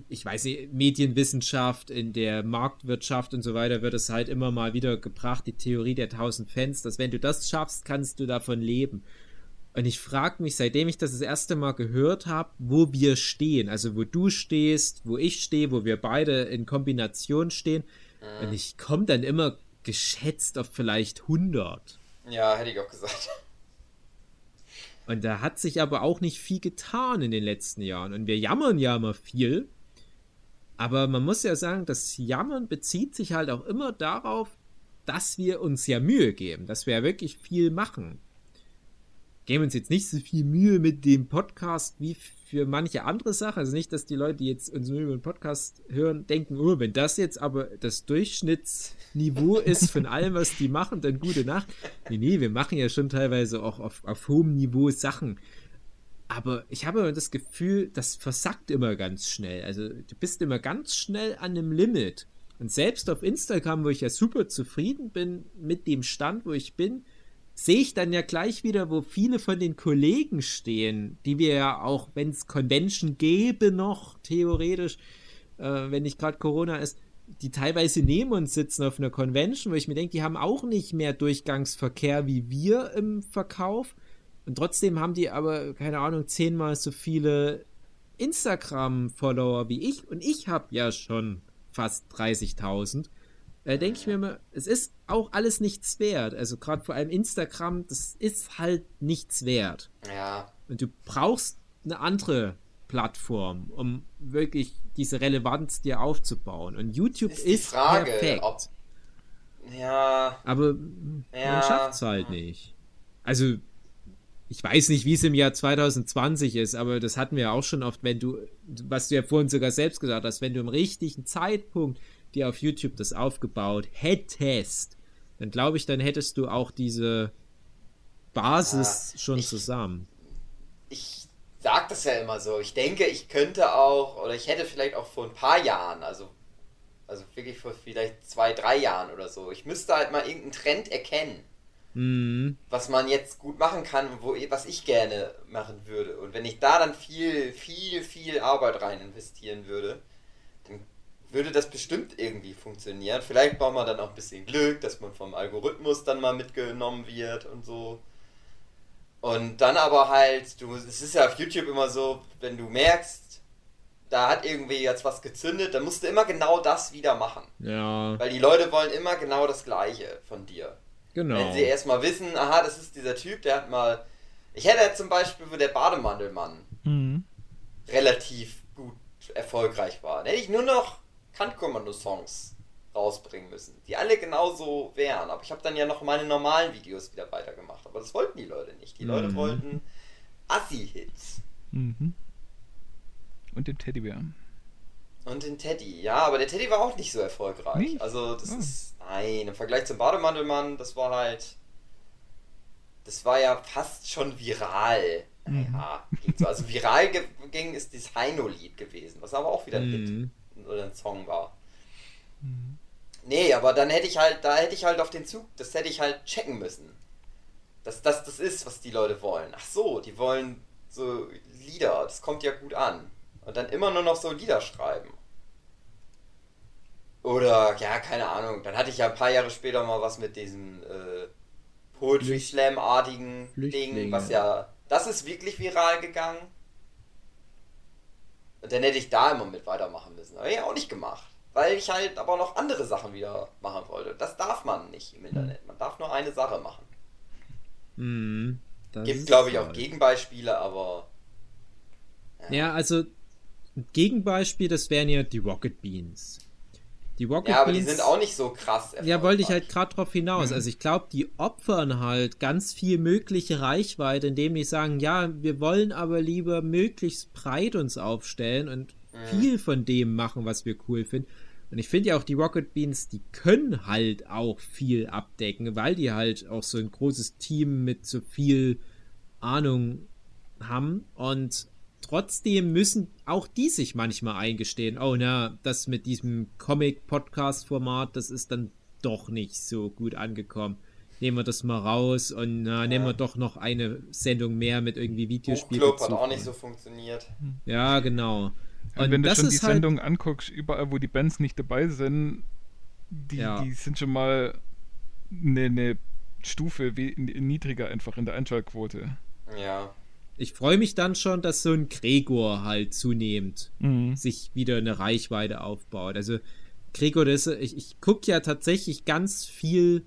ich weiß nicht, Medienwissenschaft, in der Marktwirtschaft und so weiter wird es halt immer mal wieder gebracht, die Theorie der tausend Fans, dass wenn du das schaffst, kannst du davon leben. Und ich frage mich, seitdem ich das das erste Mal gehört habe, wo wir stehen. Also wo du stehst, wo ich stehe, wo wir beide in Kombination stehen. Und ich komme dann immer geschätzt auf vielleicht 100. Ja, hätte ich auch gesagt. Und da hat sich aber auch nicht viel getan in den letzten Jahren. Und wir jammern ja immer viel. Aber man muss ja sagen, das Jammern bezieht sich halt auch immer darauf, dass wir uns ja Mühe geben, dass wir ja wirklich viel machen. Geben uns jetzt nicht so viel Mühe mit dem Podcast wie für manche andere Sachen. Also nicht, dass die Leute, die jetzt uns nur über den Podcast hören, denken, oh, wenn das jetzt aber das Durchschnittsniveau (laughs) ist von allem, was die machen, dann gute Nacht. Nee, nee, wir machen ja schon teilweise auch auf, auf hohem Niveau Sachen. Aber ich habe immer das Gefühl, das versackt immer ganz schnell. Also du bist immer ganz schnell an einem Limit. Und selbst auf Instagram, wo ich ja super zufrieden bin mit dem Stand, wo ich bin, sehe ich dann ja gleich wieder, wo viele von den Kollegen stehen, die wir ja auch, wenn es Convention gäbe noch, theoretisch, äh, wenn nicht gerade Corona ist, die teilweise neben uns sitzen auf einer Convention, wo ich mir denke, die haben auch nicht mehr Durchgangsverkehr wie wir im Verkauf. Und trotzdem haben die aber, keine Ahnung, zehnmal so viele Instagram-Follower wie ich. Und ich habe ja schon fast 30.000. Da denke ich mir immer, es ist auch alles nichts wert. Also gerade vor allem Instagram, das ist halt nichts wert. Ja, Und du brauchst eine andere Plattform, um wirklich diese Relevanz dir aufzubauen. Und YouTube ist ist, Frage, perfekt. ob. Ja, Aber man Ja. schafft es halt nicht. Also, ich weiß nicht, wie es im Jahr 2020 ist, aber das hatten wir auch schon oft, wenn du, was du ja vorhin sogar selbst gesagt hast, wenn du im richtigen Zeitpunkt dir auf YouTube das aufgebaut hättest, dann glaube ich, dann hättest du auch diese Basis Ja, schon ich- zusammen. ich sag das ja immer so. Ich denke, ich könnte auch, oder ich hätte vielleicht auch vor ein paar Jahren, also, also wirklich vor vielleicht zwei, drei Jahren oder so, ich müsste halt mal irgendeinen Trend erkennen, Mhm. was man jetzt gut machen kann und wo, was ich gerne machen würde. Und wenn ich da dann viel, viel, viel Arbeit rein investieren würde, dann würde das bestimmt irgendwie funktionieren. Vielleicht braucht man dann auch ein bisschen Glück, dass man vom Algorithmus dann mal mitgenommen wird und so. Und dann aber halt, du, es ist ja auf YouTube immer so, wenn du merkst, da hat irgendwie jetzt was gezündet, dann musst du immer genau das wieder machen. Ja, Weil die Leute wollen immer genau das Gleiche von dir. Genau. Wenn sie erstmal wissen, aha, das ist dieser Typ, der hat mal. Ich hätte zum Beispiel, wo der Bademantelmann Mhm. relativ gut erfolgreich war, dann hätte ich nur noch Kantkommando-Songs rausbringen müssen, die alle genauso wären. Aber ich habe dann ja noch meine normalen Videos wieder weitergemacht. Aber das wollten die Leute nicht. Die Leute Mhm. wollten Assi-Hits. Mhm. Und den Teddybär. Und den Teddy, ja, aber der Teddy war auch nicht so erfolgreich. Nicht? Also das Ah. ist, nein, im Vergleich zum Bademantelmann, das war halt, das war ja fast schon viral. Naja, geht so. Also viral ging ist das Heino-Lied gewesen, was aber auch wieder ein Mhm. Hit oder ein Song war. Nee, aber dann hätte ich halt, da hätte ich halt auf den Zug, das hätte ich halt checken müssen. Dass das das ist, was die Leute wollen. Ach so, die wollen so Lieder, das kommt ja gut an. Und dann immer nur noch so Lieder schreiben. Oder, ja, keine Ahnung, dann hatte ich ja ein paar Jahre später mal was mit diesem äh, Poetry Slam-artigen Ding, was ja, das ist wirklich viral gegangen. Und dann hätte ich da immer mit weitermachen müssen. Aber ja auch nicht gemacht. Weil ich halt aber noch andere Sachen wieder machen wollte. Das darf man nicht im Internet. Man darf nur eine Sache machen. Mhm. Gibt, glaube ich, auch halt. Gegenbeispiele, aber. Ja, also ein Gegenbeispiel, das wären ja die Rocket Beans. Die Rocket Ja, aber die Beans, sind auch nicht so krass. Ja, wollte ich halt gerade drauf hinaus. Also ich glaube, die opfern halt ganz viel mögliche Reichweite, indem die sagen, ja, wir wollen aber lieber möglichst breit uns aufstellen und viel von dem machen, was wir cool finden. Und ich finde ja auch die Rocket Beans, die können halt auch viel abdecken, weil die halt auch so ein großes Team mit so viel Ahnung haben und trotzdem müssen auch die sich manchmal eingestehen, oh na, das mit diesem Comic-Podcast-Format, das ist dann doch nicht so gut angekommen. Nehmen wir das mal raus und na, nehmen wir doch noch eine Sendung mehr mit irgendwie Videospiel. Buchclub hat auch nicht so funktioniert. Ja, genau. Und Und wenn du das schon die halt, Sendung anguckst, überall, wo die Bands nicht dabei sind, die, Ja. die sind schon mal eine, eine Stufe niedriger einfach in der Einschaltquote. Ja. Ich freue mich dann schon, dass so ein Gregor halt zunehmend Mhm. sich wieder eine Reichweite aufbaut. Also Gregor, das, ist- ich, ich gucke ja tatsächlich ganz viel,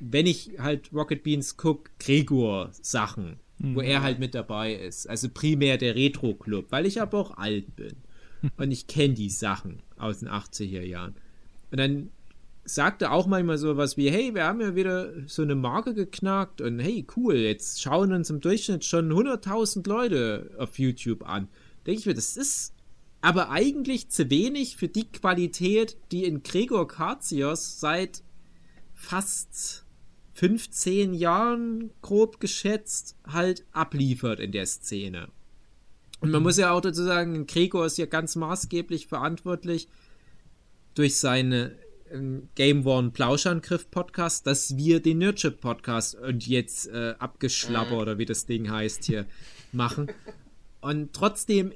wenn ich halt Rocket Beans gucke, Gregor-Sachen, wo er halt mit dabei ist. Also primär der Retro-Club, weil ich aber auch alt bin. (laughs) Und ich kenne die Sachen aus den 80er Jahren. Und dann sagt er auch manchmal sowas wie, hey, wir haben ja wieder so eine Marke geknackt und hey, cool, jetzt schauen uns im Durchschnitt schon 100.000 Leute auf YouTube an. Denke ich mir, das ist aber eigentlich zu wenig für die Qualität, die in Gregor Katsios seit fast 15 Jahren, grob geschätzt, halt abliefert in der Szene. Und man muss ja auch dazu sagen, Gregor ist ja ganz maßgeblich verantwortlich durch seine Game One Plauschangriff Podcast, dass wir den Nerdship Podcast und jetzt äh, abgeschlapper oder wie das Ding heißt hier machen. Und trotzdem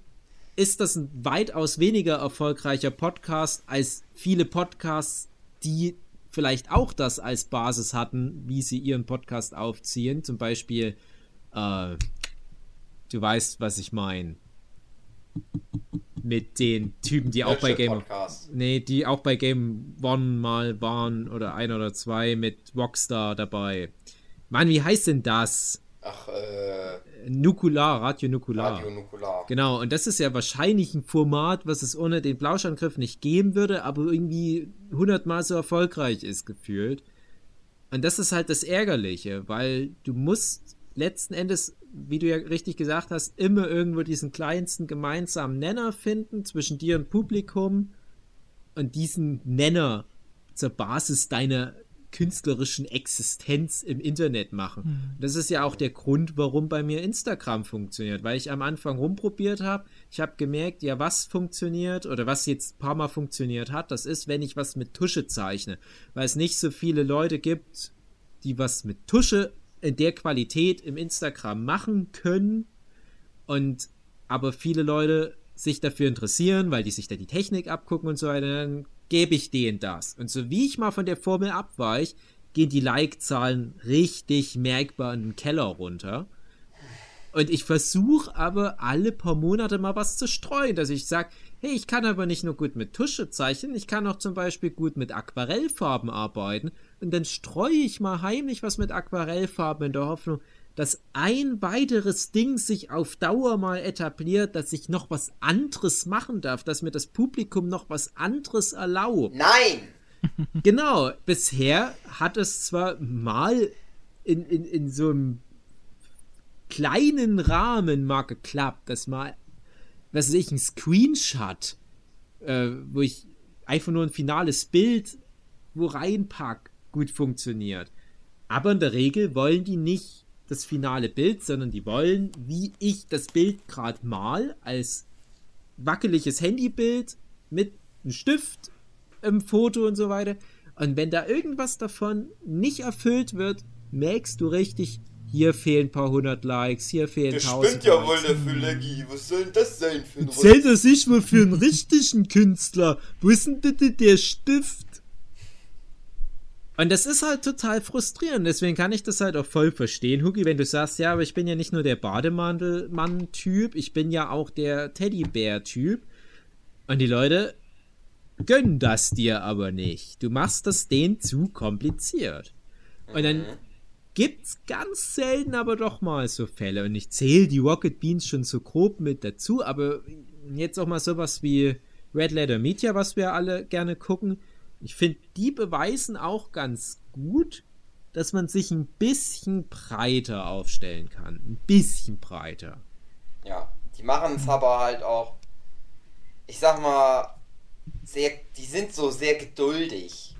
ist das ein weitaus weniger erfolgreicher Podcast als viele Podcasts, die vielleicht auch das als Basis hatten, wie sie ihren Podcast aufziehen. Zum Beispiel, äh, du weißt, was ich meine. Mit den Typen, die auch bei Game Podcast. Nee, die auch bei Game One mal waren oder ein oder zwei mit Rockstar dabei. Mann, wie heißt denn das? Ach, äh, Nukular, Radio Nukular. Radio Nukular. Genau, und das ist ja wahrscheinlich ein Format, was es ohne den Plauschangriff nicht geben würde, aber irgendwie hundertmal so erfolgreich ist gefühlt. Und das ist halt das Ärgerliche, weil du musst letzten Endes, wie du ja richtig gesagt hast, immer irgendwo diesen kleinsten gemeinsamen Nenner finden zwischen dir und Publikum und diesen Nenner zur Basis deiner künstlerischen Existenz im Internet machen. Das ist ja auch der Grund, warum bei mir Instagram funktioniert, weil ich am Anfang rumprobiert habe. Ich habe gemerkt, ja, was funktioniert oder was jetzt ein paar Mal funktioniert hat, das ist, wenn ich was mit Tusche zeichne, weil es nicht so viele Leute gibt, die was mit Tusche in der Qualität im Instagram machen können und aber viele Leute sich dafür interessieren, weil die sich da die Technik abgucken und so weiter, dann gebe ich denen das. Und so wie ich mal von der Formel abweich, gehen die Like-Zahlen richtig merkbar in den Keller runter. Und ich versuche aber alle paar Monate mal was zu streuen, dass ich sage, hey, ich kann aber nicht nur gut mit Tusche zeichnen, ich kann auch zum Beispiel gut mit Aquarellfarben arbeiten. Und dann streue ich mal heimlich was mit Aquarellfarben in der Hoffnung, dass ein weiteres Ding sich auf Dauer mal etabliert, dass ich noch was anderes machen darf, dass mir das Publikum noch was anderes erlaubt. Nein! (laughs) (laughs) Genau, bisher hat es zwar mal in, in, in so einem kleinen Rahmen mal geklappt, dass mal, was weiß ich, ein Screenshot, äh, wo ich einfach nur ein finales Bild wo reinpack, gut funktioniert. Aber in der Regel wollen die nicht das finale Bild, sondern die wollen, wie ich das Bild gerade mal, als wackeliges Handybild mit einem Stift im Foto und so weiter. Und wenn da irgendwas davon nicht erfüllt wird, merkst du richtig, hier fehlen ein paar hundert Likes, hier fehlen Das tausend spinnt ja wohl der Füllergie. Was soll denn das sein für ein Zählt er sich wohl für einen richtigen Künstler? Wo ist denn bitte der Stift? Und das ist halt total frustrierend, deswegen kann ich das halt auch voll verstehen, Hugi, wenn du sagst, ja, aber ich bin ja nicht nur der Bademantelmann-Typ, ich bin ja auch der Teddybär-Typ. Und die Leute gönnen das dir aber nicht. Du machst das denen zu kompliziert. Und dann gibt's ganz selten aber doch mal so Fälle. Und ich zähle die Rocket Beans schon so grob mit dazu, aber jetzt auch mal sowas wie Red Letter Media, was wir alle gerne gucken. Ich finde, die beweisen auch ganz gut, dass man sich ein bisschen breiter aufstellen kann. Ein bisschen breiter. Ja, die machen es aber halt auch, ich sag mal, sehr, die sind so sehr geduldig.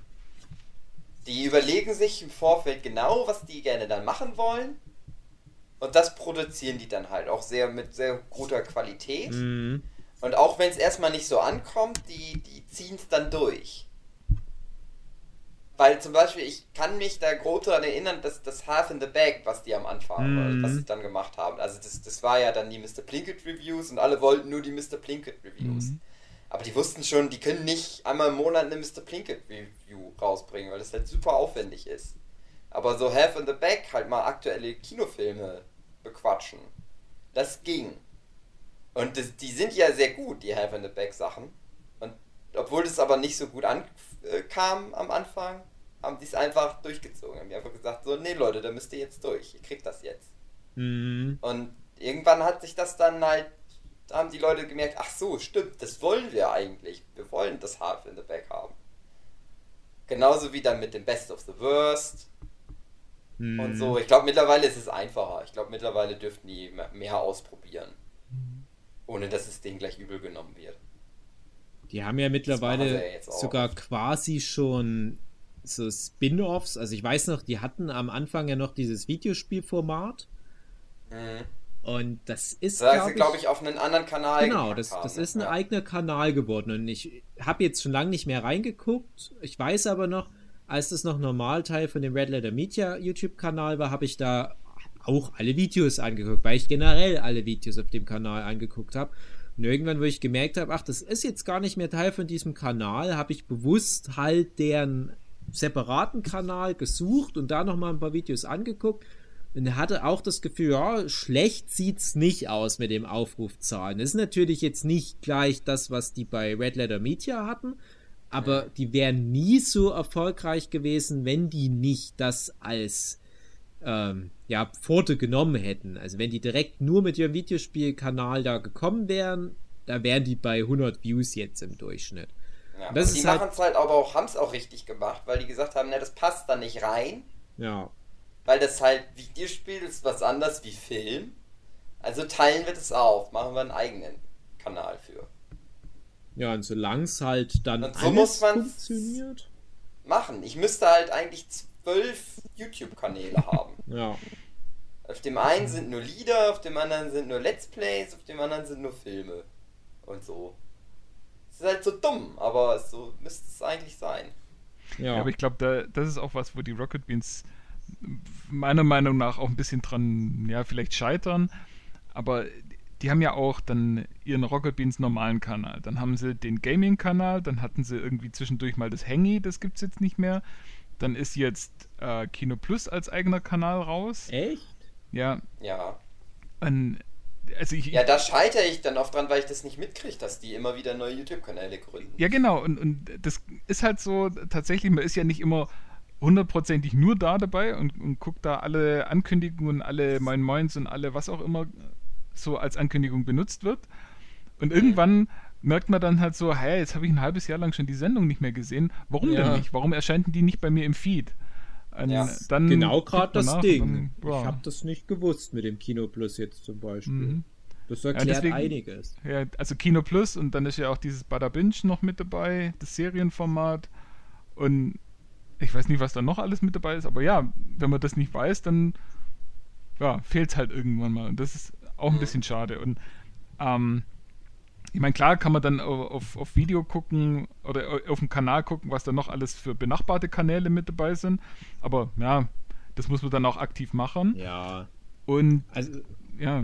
Die überlegen sich im Vorfeld genau, was die gerne dann machen wollen. Und das produzieren die dann halt auch sehr mit sehr guter Qualität. Mhm. Und auch wenn es erstmal nicht so ankommt, die, die ziehen es dann durch. Weil zum Beispiel, ich kann mich da grob daran erinnern, dass das Half in the Bag, was die am Anfang, Mhm. was sie dann gemacht haben, also das, das war ja dann die Mr. Plinkett Reviews und alle wollten nur die Mr. Plinkett Reviews. Mhm. Aber die wussten schon, die können nicht einmal im Monat eine Mr. Plinkett Review rausbringen, weil das halt super aufwendig ist. Aber so Half in the Bag halt mal aktuelle Kinofilme bequatschen. Das ging. Und das, die sind ja sehr gut, die Half in the Bag Sachen. Und obwohl das aber nicht so gut ankam am Anfang, haben die es einfach durchgezogen. Haben die einfach gesagt, so, nee Leute, da müsst ihr jetzt durch. Ihr kriegt das jetzt. Mhm. Und irgendwann hat sich das dann halt, da haben die Leute gemerkt, ach so, stimmt, das wollen wir eigentlich. Wir wollen das Half in the Back haben. Genauso wie dann mit dem Best of the Worst Mhm. und so. Ich glaube, mittlerweile ist es einfacher. Ich glaube, mittlerweile dürften die me- mehr ausprobieren. Ohne dass es denen gleich übel genommen wird. Die haben ja mittlerweile sogar quasi schon so Spin-offs. Also ich weiß noch, die hatten am Anfang ja noch dieses Videospielformat. Mhm. Und das ist, Das glaube glaube ich, auf einen anderen Kanal Genau, das, haben, das ist ein Ja. eigener Kanal geworden. Und ich habe jetzt schon lange nicht mehr reingeguckt. Ich weiß aber noch, als das noch normal Teil von dem Red Letter Media YouTube-Kanal war, habe ich da auch alle Videos angeguckt, weil ich generell alle Videos auf dem Kanal angeguckt habe. Und irgendwann, wo ich gemerkt habe, ach, das ist jetzt gar nicht mehr Teil von diesem Kanal, habe ich bewusst halt deren separaten Kanal gesucht und da nochmal ein paar Videos angeguckt. Und er hatte auch das Gefühl, ja, schlecht sieht's nicht aus mit dem Aufrufzahlen. Das ist natürlich jetzt nicht gleich das, was die bei Red Letter Media hatten, aber die wären nie so erfolgreich gewesen, wenn die nicht das als ähm, ja, Pforte genommen hätten. Also wenn die direkt nur mit ihrem Videospielkanal da gekommen wären, da wären die bei 100 Views jetzt im Durchschnitt. Ja, Das die halt- machen es halt aber auch, haben es auch richtig gemacht, weil die gesagt haben, na, das passt da nicht rein. Ja. Weil das halt Videospiel ist was anderes wie Film. Also teilen wir das auf, machen wir einen eigenen Kanal für. Ja, und solange es halt dann Und so muss funktioniert. Machen. Ich müsste halt eigentlich zwölf YouTube-Kanäle haben. (laughs) Ja. Auf dem einen sind nur Lieder, auf dem anderen sind nur Let's Plays, auf dem anderen sind nur Filme. Und so. Ist halt so dumm, aber so müsste es eigentlich sein. Ja. Ja, aber ich glaube, da, das ist auch was, wo die Rocket Beans meiner Meinung nach auch ein bisschen dran, ja, vielleicht scheitern. Aber die haben ja auch dann ihren Rocket Beans normalen Kanal. Dann haben sie den Gaming-Kanal, dann hatten sie irgendwie zwischendurch mal das Hangy, das gibt es jetzt nicht mehr. Dann ist jetzt äh, Kino Plus als eigener Kanal raus. Echt? Ja, Ja. und, also ich, Ja, da scheitere ich dann oft dran, weil ich das nicht mitkriege, dass die immer wieder neue YouTube-Kanäle gründen. Ja, genau. Und, und das ist halt so, tatsächlich, man ist ja nicht immer hundertprozentig nur da dabei und, und guckt da alle Ankündigungen, alle Moin Moins und alle was auch immer so als Ankündigung benutzt wird. Und irgendwann merkt man dann halt so, hey, jetzt habe ich ein halbes Jahr lang schon die Sendung nicht mehr gesehen. Warum Ja. denn nicht? Warum erscheinen die nicht bei mir im Feed? Und Ja. dann Genau gerade das nach Ding. dann, Ich ja. habe das nicht gewusst mit dem Kino Plus jetzt zum Beispiel. Mhm. Das erklärt deswegen- einiges. Ja, also Kino Plus und dann ist ja auch dieses Bada Binge noch mit dabei, das Serienformat. Und ich weiß nicht, was da noch alles mit dabei ist, aber ja, wenn man das nicht weiß, dann ja, fehlt es halt irgendwann mal. Und das ist auch ein Mhm. bisschen schade. Und ähm, ich meine, klar kann man dann au- auf, auf Video gucken oder au- auf dem Kanal gucken, was da noch alles für benachbarte Kanäle mit dabei sind. Aber ja, das muss man dann auch aktiv machen. Ja. Und Also, ja,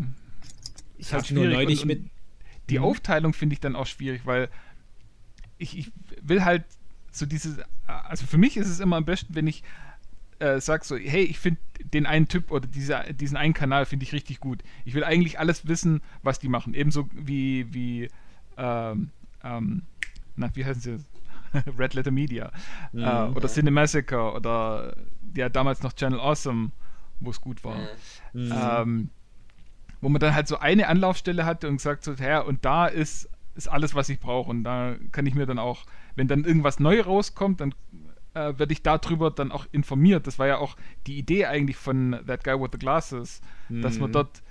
ich halt habe nur neulich und, mit. und die Mhm. Aufteilung finde ich dann auch schwierig, weil ich, ich will halt so dieses, also für mich ist es immer am besten, wenn ich äh, sage so, hey, ich finde den einen Typ oder diese, diesen einen Kanal finde ich richtig gut. Ich will eigentlich alles wissen, was die machen. Ebenso wie, wie ähm, ähm, na, wie heißen sie? (laughs) Red Letter Media äh, Mhm. oder Cinemassacre oder ja damals noch Channel Awesome, wo es gut war. Mhm. Mhm. Ähm, wo man dann halt so eine Anlaufstelle hatte und gesagt so, ja, und da ist ist alles, was ich brauche. Und da kann ich mir dann auch, wenn dann irgendwas neu rauskommt, dann äh, werde ich darüber dann auch informiert. Das war ja auch die Idee eigentlich von That Guy with the Glasses, mhm. dass man mhm. dort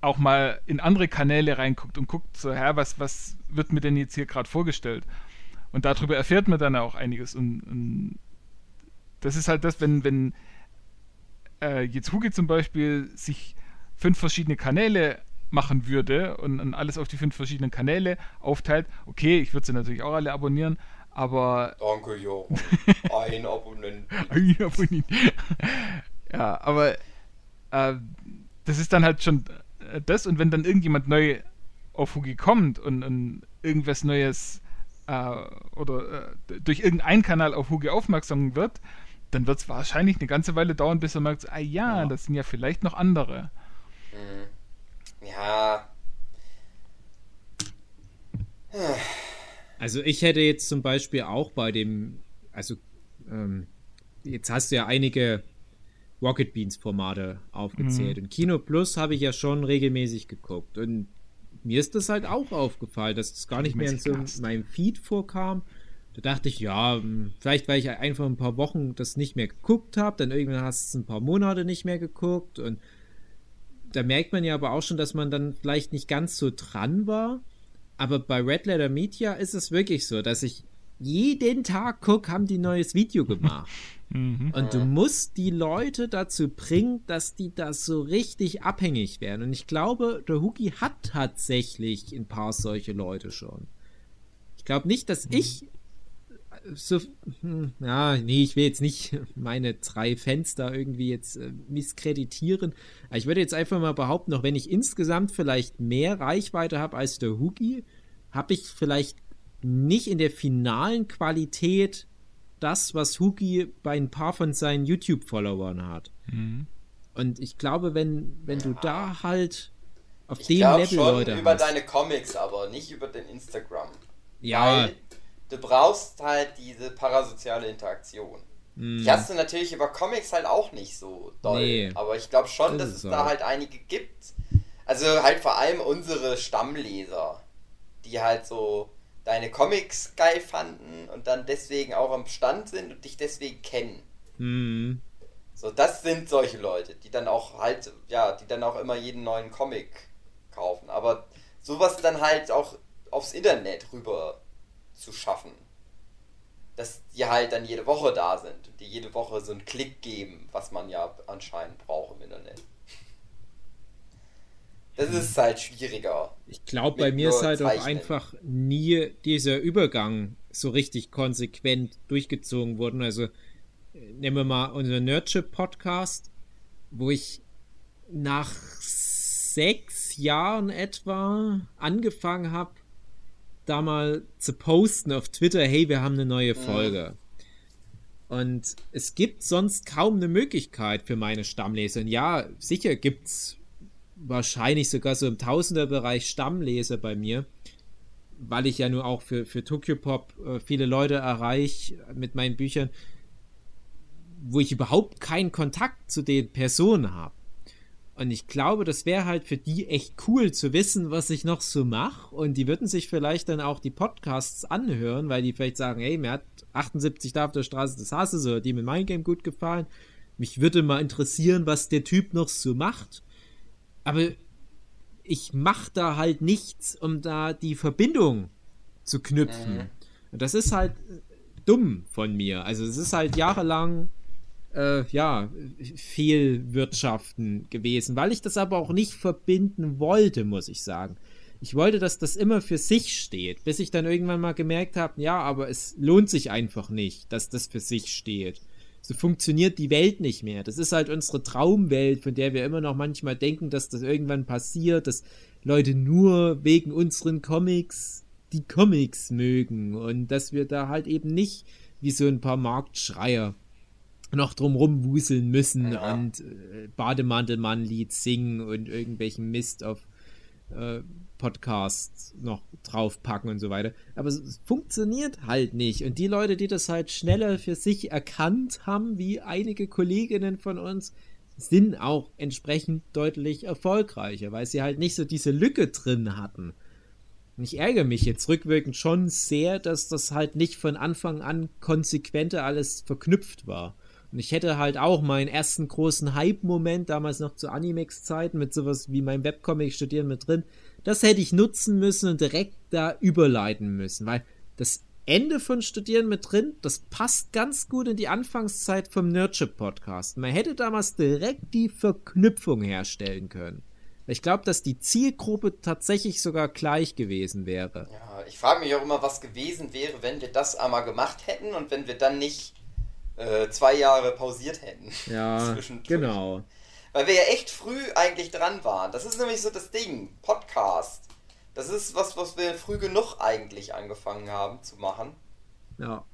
auch mal in andere Kanäle reinguckt und guckt, so, hä, was, was wird mir denn jetzt hier gerade vorgestellt? Und darüber erfährt man dann auch einiges. Und, und das ist halt das, wenn, wenn äh, jetzt Hugi zum Beispiel sich fünf verschiedene Kanäle machen würde und, und, alles auf die fünf verschiedenen Kanäle aufteilt, okay, ich würde sie natürlich auch alle abonnieren, aber. Danke, ja. Ein Abonnent. (laughs) Ein Abonnent. ja, aber äh, das ist dann halt schon äh, das und wenn dann irgendjemand neu auf Hugi kommt und, und irgendwas Neues äh, oder äh, durch irgendeinen Kanal auf Hugi aufmerksam wird, dann wird es wahrscheinlich eine ganze Weile dauern, bis er merkt, ah ja, ja, das sind ja vielleicht noch andere. Mhm. Ja. Also ich hätte jetzt zum Beispiel auch bei dem, also ähm, jetzt hast du ja einige Rocket Beans Formate aufgezählt mhm. und Kino Plus habe ich ja schon regelmäßig geguckt und mir ist das halt auch aufgefallen, dass es gar nicht mehr in so meinem Feed vorkam. Da dachte ich, ja, hm, vielleicht weil ich einfach ein paar Wochen das nicht mehr geguckt habe, dann irgendwann hast du es ein paar Monate nicht mehr geguckt und da merkt man ja aber auch schon, dass man dann vielleicht nicht ganz so dran war. Aber bei Red Letter Media ist es wirklich so, dass ich jeden Tag gucke, haben die neues Video gemacht. (laughs) Mhm. Und du musst die Leute dazu bringen, dass die da so richtig abhängig werden. Und ich glaube, der Huki hat tatsächlich ein paar solche Leute schon. Ich glaube nicht, dass mhm. ich so, hm, ja, nee, ich will jetzt nicht meine drei Fenster irgendwie jetzt äh, misskreditieren. Aber ich würde jetzt einfach mal behaupten, auch wenn ich insgesamt vielleicht mehr Reichweite habe als der Hugi, habe ich vielleicht nicht in der finalen Qualität das, was Hugi bei ein paar von seinen YouTube-Followern hat. Mhm. Und ich glaube, wenn, wenn du da halt auf ich dem Level schon Leute über hast, deine Comics, aber nicht über den Instagram. Ja. Weil du brauchst halt diese parasoziale Interaktion. Mm. Die hast du natürlich über Comics halt auch nicht so doll. Nee, aber ich glaube schon, das dass es so. da halt einige gibt. Also halt vor allem unsere Stammleser, die halt so deine Comics geil fanden und dann deswegen auch am Stand sind und dich deswegen kennen. Mm. So, das sind solche Leute, die dann auch halt, ja, die dann auch immer jeden neuen Comic kaufen. Aber sowas dann halt auch aufs Internet rüber zu schaffen. Dass die halt dann jede Woche da sind und die jede Woche so einen Klick geben, was man ja anscheinend braucht im Internet. Das ist halt schwieriger. Ich glaube, bei mir ist halt Zeichnen. auch einfach nie dieser Übergang so richtig konsequent durchgezogen worden. Also nehmen wir mal unseren Nerdship-Podcast, wo ich nach sechs Jahren etwa angefangen habe, da mal zu posten auf Twitter, hey, wir haben eine neue Folge. Mhm. Und es gibt sonst kaum eine Möglichkeit für meine Stammleser. Und ja, sicher gibt es wahrscheinlich sogar so im Tausenderbereich Stammleser bei mir, weil ich ja nur auch für, für Tokyo Pop äh, viele Leute erreiche mit meinen Büchern, wo ich überhaupt keinen Kontakt zu den Personen habe. Und ich glaube, das wäre halt für die echt cool zu wissen, was ich noch so mache. Und die würden sich vielleicht dann auch die Podcasts anhören, weil die vielleicht sagen, hey, mir hat 78 da auf der Straße des Hasses oder die mit meinem Game gut gefallen. Mich würde mal interessieren, was der Typ noch so macht. Aber ich mache da halt nichts, um da die Verbindung zu knüpfen. Mhm. Und das ist halt dumm von mir. Also es ist halt jahrelang äh, ja, Fehlwirtschaften gewesen, weil ich das aber auch nicht verbinden wollte, muss ich sagen. Ich wollte, dass das immer für sich steht, bis ich dann irgendwann mal gemerkt habe, ja, aber es lohnt sich einfach nicht, dass das für sich steht. So funktioniert die Welt nicht mehr. Das ist halt unsere Traumwelt, von der wir immer noch manchmal denken, dass das irgendwann passiert, dass Leute nur wegen unseren Comics die Comics mögen und dass wir da halt eben nicht wie so ein paar Marktschreier noch drumrum wuseln müssen ja. und äh, Bademantelmann-Lied singen und irgendwelchen Mist auf äh, Podcasts noch draufpacken und so weiter. Aber es funktioniert halt nicht. Und die Leute, die das halt schneller für sich erkannt haben, wie einige Kolleginnen von uns, sind auch entsprechend deutlich erfolgreicher, weil sie halt nicht so diese Lücke drin hatten. Und ich ärgere mich jetzt rückwirkend schon sehr, dass das halt nicht von Anfang an konsequenter alles verknüpft war. Und ich hätte halt auch meinen ersten großen Hype-Moment, damals noch zu Animex-Zeiten, mit sowas wie meinem Webcomic studieren mit drin, das hätte ich nutzen müssen und direkt da überleiten müssen, weil das Ende von Studieren mit drin, das passt ganz gut in die Anfangszeit vom Nerdship Podcast. Man hätte damals direkt die Verknüpfung herstellen können. Ich glaube, dass die Zielgruppe tatsächlich sogar gleich gewesen wäre. Ja, ich frage mich auch immer, was gewesen wäre, wenn wir das einmal gemacht hätten und wenn wir dann nicht äh, zwei Jahre pausiert hätten. Ja, (laughs) genau. Weil wir ja echt früh eigentlich dran waren. Das ist nämlich so das Ding. Podcast. Das ist was, was wir früh genug eigentlich angefangen haben zu machen. Ja.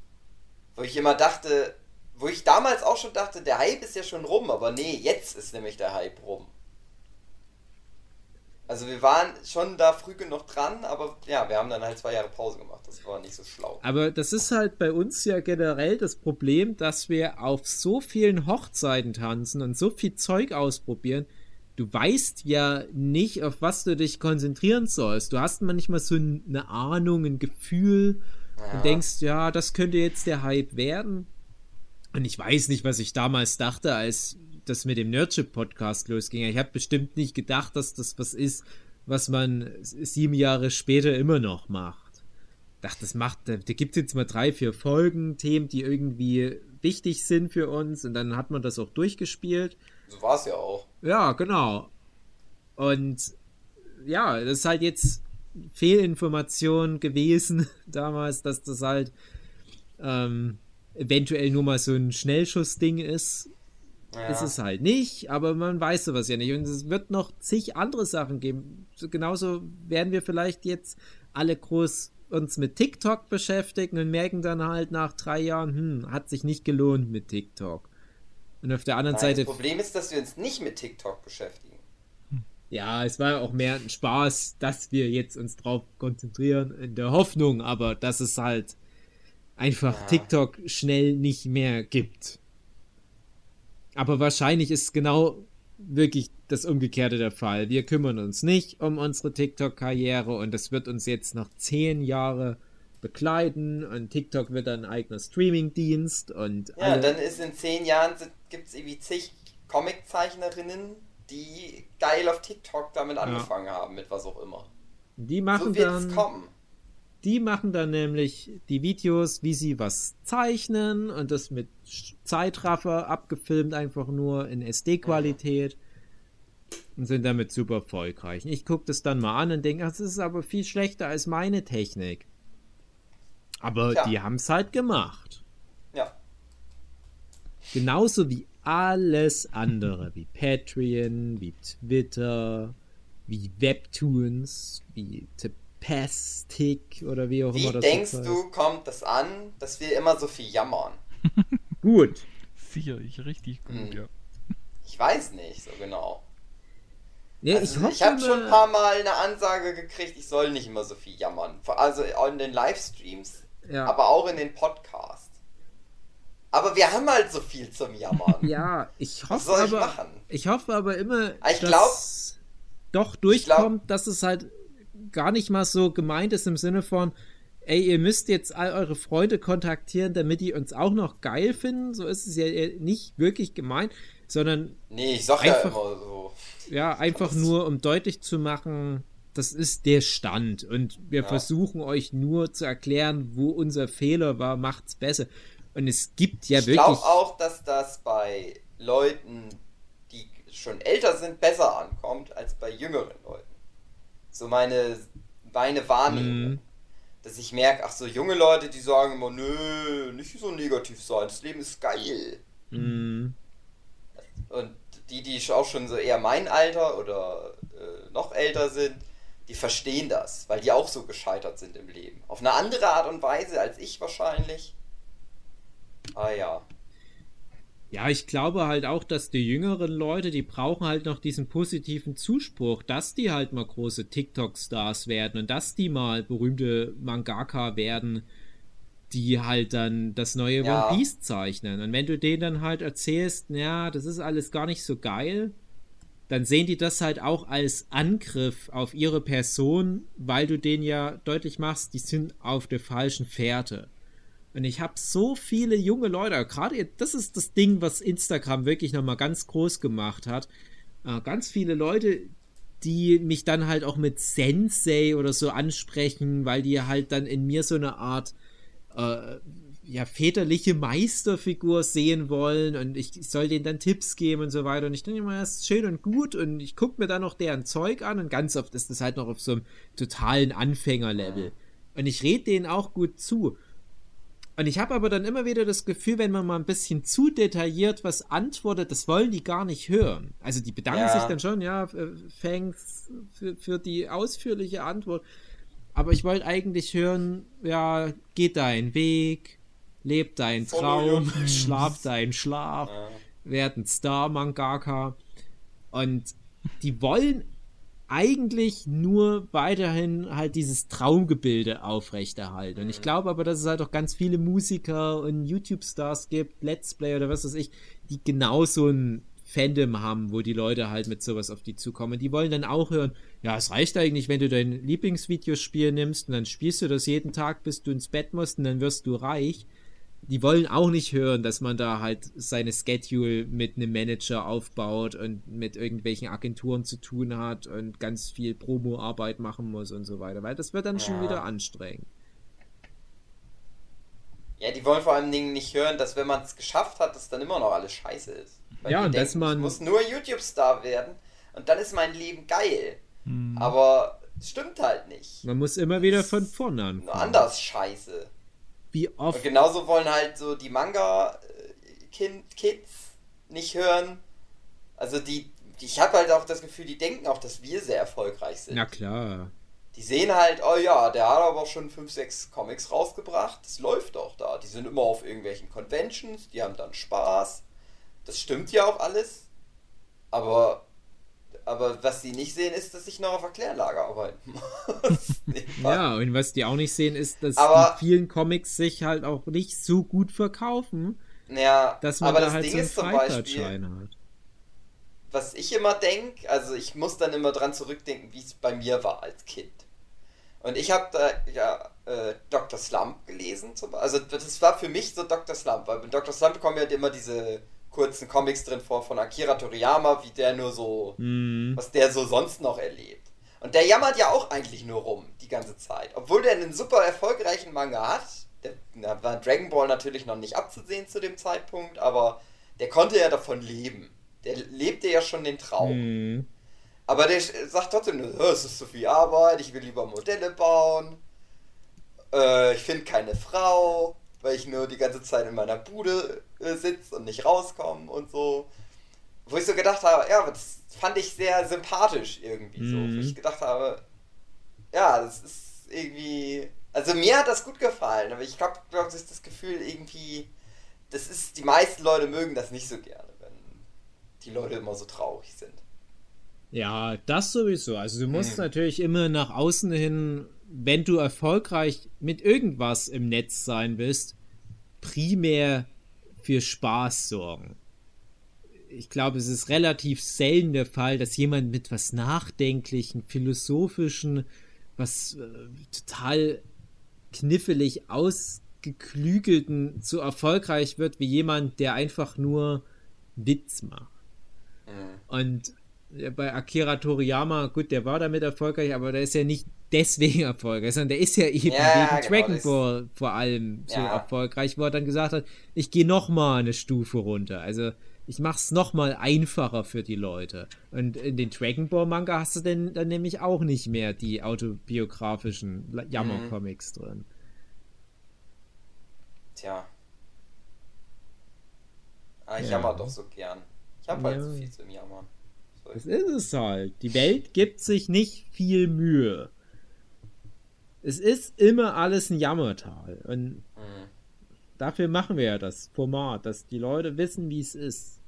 Wo ich immer dachte, wo ich damals auch schon dachte, der Hype ist ja schon rum, aber nee, jetzt ist nämlich der Hype rum. Also wir waren schon da früh genug dran, aber ja, wir haben dann halt zwei Jahre Pause gemacht. Das war nicht so schlau. Aber das ist halt bei uns ja generell das Problem, dass wir auf so vielen Hochzeiten tanzen und so viel Zeug ausprobieren. Du weißt ja nicht, auf was du dich konzentrieren sollst. Du hast manchmal so eine Ahnung, ein Gefühl ja. und denkst, ja, das könnte jetzt der Hype werden. Und ich weiß nicht, was ich damals dachte, als das mit dem Nerdship-Podcast losging. Ich habe bestimmt nicht gedacht, dass das was ist, was man sieben Jahre später immer noch macht. Ich dachte, das macht, da, da gibt es jetzt mal drei, vier Folgen, Themen, die irgendwie wichtig sind für uns und dann hat man das auch durchgespielt. So war es ja auch. Ja, genau. Und ja, das ist halt jetzt Fehlinformation gewesen (laughs) damals, dass das halt ähm, eventuell nur mal so ein Schnellschussding ist ja. Ist es halt nicht, aber man weiß sowas ja nicht. Und es wird noch zig andere Sachen geben. Genauso werden wir vielleicht jetzt alle groß uns mit TikTok beschäftigen und merken dann halt nach drei Jahren, hm, hat sich nicht gelohnt mit TikTok. Und auf der anderen Nein, Seite. Das Problem ist, dass wir uns nicht mit TikTok beschäftigen. Ja, es war auch mehr ein Spaß, dass wir jetzt uns drauf konzentrieren, in der Hoffnung, aber dass es halt einfach ja. TikTok schnell nicht mehr gibt. Aber wahrscheinlich ist genau wirklich das Umgekehrte der Fall. Wir kümmern uns nicht um unsere TikTok-Karriere und das wird uns jetzt noch zehn Jahre begleiten und TikTok wird ein eigener Streaming-Dienst und. Ja, dann ist in zehn Jahren gibt es irgendwie zig Comiczeichnerinnen, die geil auf TikTok damit angefangen ja. haben, mit was auch immer. Die machen so dann. Kommen. Die machen dann nämlich die Videos, wie sie was zeichnen und das mit Zeitraffer abgefilmt, einfach nur in SD-Qualität und sind damit super erfolgreich. Ich gucke das dann mal an und denke, das ist aber viel schlechter als meine Technik. Aber Tja. die haben es halt gemacht. Ja. Genauso wie alles andere, wie Patreon, wie Twitter, wie Webtoons, wie Pastic oder wie auch wie immer das Wie denkst du, kommt das an, dass wir immer so viel jammern? (laughs) gut. Sicherlich, richtig gut, hm. ja. Ich weiß nicht so genau. Ja, also, ich, ich habe schon ein paar Mal eine Ansage gekriegt, ich soll nicht immer so viel jammern. Also in den Livestreams, ja. aber auch in den Podcasts. Aber wir haben halt so viel zum Jammern. (laughs) Ja, ich hoffe aber, ich, ich hoffe aber immer, ich glaub, doch durchkommt, glaub, dass es halt gar nicht mal so gemeint ist im Sinne von, ey, ihr müsst jetzt all eure Freunde kontaktieren, damit die uns auch noch geil finden. So ist es ja nicht wirklich gemeint, sondern. Nee, ich sag einfach, ja immer so. Ja, einfach nur, um deutlich zu machen, das ist der Stand. Und wir ja. versuchen euch nur zu erklären, wo unser Fehler war, macht's besser. Und es gibt ja ich wirklich. Ich glaube auch, dass das bei Leuten, die schon älter sind, besser ankommt als bei jüngeren Leuten. So meine, meine Wahrnehmung. Mm. Dass ich merke, ach so, junge Leute, die sagen immer, nö, nicht so negativ sein, das Leben ist geil. Mm. Und die, die auch schon so eher mein Alter oder äh, noch älter sind, die verstehen das, weil die auch so gescheitert sind im Leben. Auf eine andere Art und Weise als ich wahrscheinlich. Ah ja. Ja, ich glaube halt auch, dass die jüngeren Leute, die brauchen halt noch diesen positiven Zuspruch, dass die halt mal große TikTok-Stars werden und dass die mal berühmte Mangaka werden, die halt dann das neue ja. One Piece zeichnen. Und wenn du denen dann halt erzählst, ja, das ist alles gar nicht so geil, dann sehen die das halt auch als Angriff auf ihre Person, weil du denen ja deutlich machst, die sind auf der falschen Fährte. Und ich habe so viele junge Leute, gerade das ist das Ding, was Instagram wirklich nochmal ganz groß gemacht hat. Äh, ganz viele Leute, die mich dann halt auch mit Sensei oder so ansprechen, weil die halt dann in mir so eine Art äh, ja, väterliche Meisterfigur sehen wollen und ich, ich, soll denen dann Tipps geben und so weiter. Und ich denke immer, das ist schön und gut und ich gucke mir dann noch deren Zeug an und ganz oft ist das halt noch auf so einem totalen Anfängerlevel. Und ich rede denen auch gut zu. Und ich habe aber dann immer wieder das Gefühl, wenn man mal ein bisschen zu detailliert was antwortet, das wollen die gar nicht hören. Also die bedanken ja. sich dann schon, ja, thanks für, für die ausführliche Antwort. Aber ich wollte eigentlich hören, ja, geht deinen Weg, leb deinen Traum, (laughs) schlaf deinen Schlaf, ja. werd ein Star-Mangaka. Und die wollen eigentlich nur weiterhin halt dieses Traumgebilde aufrechterhalten. Und ich mhm. glaube aber, dass es halt auch ganz viele Musiker und YouTube-Stars gibt, Let's Play oder was weiß ich, die genau so ein Fandom haben, wo die Leute halt mit sowas auf die zukommen. Die wollen dann auch hören, ja, es reicht eigentlich, wenn du dein Lieblingsvideospiel nimmst und dann spielst du das jeden Tag, bis du ins Bett musst und dann wirst du reich die wollen auch nicht hören, dass man da halt seine Schedule mit einem Manager aufbaut und mit irgendwelchen Agenturen zu tun hat und ganz viel Promo-Arbeit machen muss und so weiter, weil das wird dann ja. schon wieder anstrengend. Ja, die wollen vor allen Dingen nicht hören, dass wenn man es geschafft hat, dass dann immer noch alles scheiße ist. Weil ja, und denken, dass man. Ich muss nur YouTube-Star werden und dann ist mein Leben geil. Hm. Aber es stimmt halt nicht. Man muss immer wieder von vorne anfangen. Nur anders scheiße. Wie oft. Und genauso wollen halt so die Manga-Kids nicht hören. Also die, die ich habe halt auch das Gefühl, die denken auch, dass wir sehr erfolgreich sind. Na klar. Die sehen halt, oh ja, der hat aber schon 5, 6 Comics rausgebracht. Das läuft doch da. Die sind immer auf irgendwelchen Conventions, die haben dann Spaß. Das stimmt ja auch alles. Aber aber was sie nicht sehen, ist, dass ich noch auf Erklärlager arbeiten (laughs) muss. (laughs) ja, und was die auch nicht sehen, ist, dass aber, vielen Comics sich halt auch nicht so gut verkaufen, ja, dass man da halt Ding so einen Freifahrtschein hat. Was ich immer denke, also ich muss dann immer dran zurückdenken, wie es bei mir war als Kind. Und ich habe da ja äh, Dr. Slump gelesen. Also das war für mich so Dr. Slump, weil bei Dr. Slump kommen ja immer diese kurzen Comics drin vor von Akira Toriyama, wie der nur so, mm. was der so sonst noch erlebt. Und der jammert ja auch eigentlich nur rum die ganze Zeit. Obwohl der einen super erfolgreichen Manga hat. Der, da war Dragon Ball natürlich noch nicht abzusehen zu dem Zeitpunkt, aber der konnte ja davon leben. Der lebte ja schon den Traum. Mm. Aber der sagt trotzdem nur, es ist zu viel Arbeit, ich will lieber Modelle bauen. Äh, ich finde keine Frau weil ich nur die ganze Zeit in meiner Bude äh, sitze und nicht rauskomme und so. Wo ich so gedacht habe, ja, das fand ich sehr sympathisch irgendwie so. Mhm. Wo ich gedacht habe, ja, das ist irgendwie. Also mir hat das gut gefallen, aber ich glaube ich, das Gefühl irgendwie, das ist, die meisten Leute mögen das nicht so gerne, wenn die Leute immer so traurig sind. Ja, das sowieso. Also du musst mhm. natürlich immer nach außen hin wenn du erfolgreich mit irgendwas im Netz sein willst, primär für Spaß sorgen. Ich glaube, es ist relativ selten der Fall, dass jemand mit was Nachdenklichen, Philosophischen, was äh, total knifflig ausgeklügelten so erfolgreich wird wie jemand, der einfach nur Witz macht. Mhm. Und bei Akira Toriyama, gut, der war damit erfolgreich, aber der ist ja nicht deswegen erfolgreich, sondern der ist ja eben ja, wegen genau, Dragon Ball vor allem so ja. erfolgreich, wo er dann gesagt hat, ich gehe noch mal eine Stufe runter. Also ich mach's noch mal einfacher für die Leute. Und in den Dragon Ball Manga hast du denn dann nämlich auch nicht mehr die autobiografischen Jammer-Comics mhm. drin. Tja. Ah, ich ja. jammer doch so gern. Ich hab halt so viel zum Jammern. Das ist es halt. Die Welt gibt sich nicht viel Mühe. Es ist immer alles ein Jammertal. Und mhm. dafür machen wir ja das Format, dass die Leute wissen, wie es ist.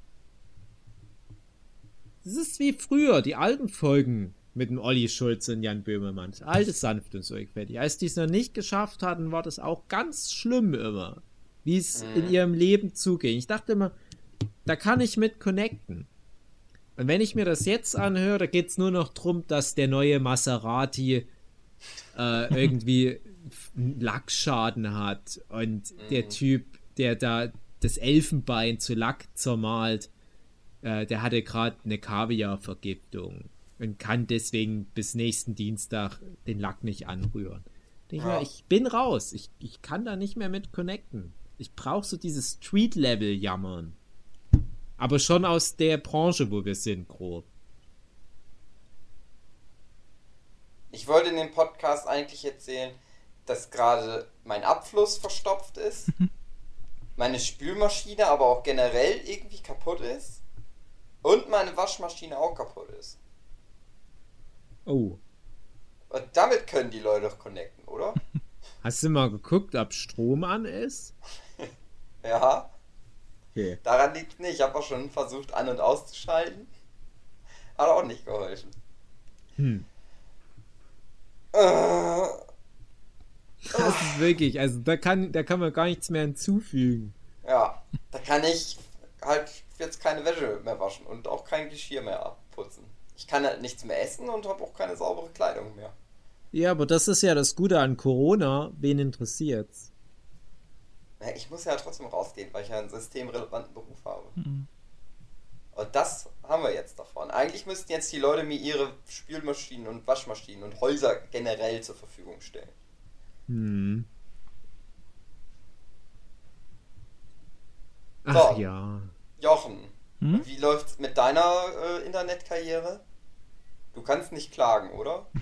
Es ist wie früher, die alten Folgen mit dem Olli Schulze und Jan Böhmermann. Altes sanft und so fertig. Als die es noch nicht geschafft hatten, war das auch ganz schlimm immer. Wie es mhm. in ihrem Leben zuging. Ich dachte immer, da kann ich mit connecten. Und wenn ich mir das jetzt anhöre, da geht es nur noch darum, dass der neue Maserati äh, (laughs) irgendwie einen Lackschaden hat und der Typ, der da das Elfenbein zu Lack zermalt, äh, der hatte gerade eine Kaviarvergiftung und kann deswegen bis nächsten Dienstag den Lack nicht anrühren. Denk ich Ja. ich bin raus. Ich, ich kann da nicht mehr mit connecten. Ich brauche so dieses Street-Level-Jammern. Aber schon aus der Branche, wo wir sind, grob. Ich wollte in dem Podcast eigentlich erzählen, dass gerade mein Abfluss verstopft ist, meine Spülmaschine aber auch generell irgendwie kaputt ist und meine Waschmaschine auch kaputt ist. Oh. Und damit können die Leute doch connecten, oder? (laughs) Hast du mal geguckt, ob Strom an ist? (laughs) Ja, Okay. daran liegt nicht. Ich habe auch schon versucht an- und auszuschalten. Hat auch nicht geholfen. Hm. Äh, Das ist wirklich, also da kann, da kann man gar nichts mehr hinzufügen. ja, da kann ich halt jetzt keine Wäsche mehr waschen und auch kein Geschirr mehr abputzen. Ich kann halt nichts mehr essen und habe auch keine saubere Kleidung mehr. Ja, aber das ist ja das Gute an Corona. Wen interessiert's? Ich muss ja trotzdem rausgehen, weil ich ja einen systemrelevanten Beruf habe. Mhm. Und das haben wir jetzt davon. Eigentlich müssten jetzt die Leute mir ihre Spülmaschinen und Waschmaschinen und Häuser generell zur Verfügung stellen. Hm. Ach So. ja. Jochen, Hm? wie läuft's mit deiner äh, Internetkarriere? Du kannst nicht klagen, oder? (laughs)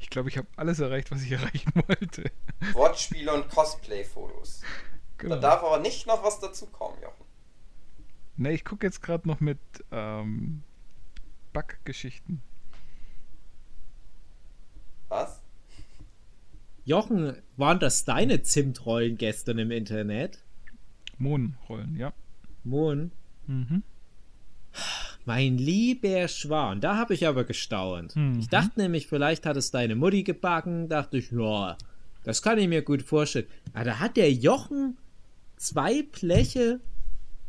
Ich glaube, ich habe alles erreicht, was ich erreichen wollte. Wortspiele und Cosplay-Fotos. Genau. Da darf aber nicht noch was dazukommen, Jochen. Ne, ich gucke jetzt gerade noch mit ähm, Backgeschichten. Was? Jochen, waren das deine Zimtrollen gestern im Internet? Mohnrollen, ja. Mohn? Mhm. Mein lieber Schwan, da habe ich aber gestaunt. Mhm. Ich dachte nämlich, vielleicht hat es deine Mutti gebacken. Dachte ich, ja, das kann ich mir gut vorstellen. Aber da hat der Jochen zwei Bleche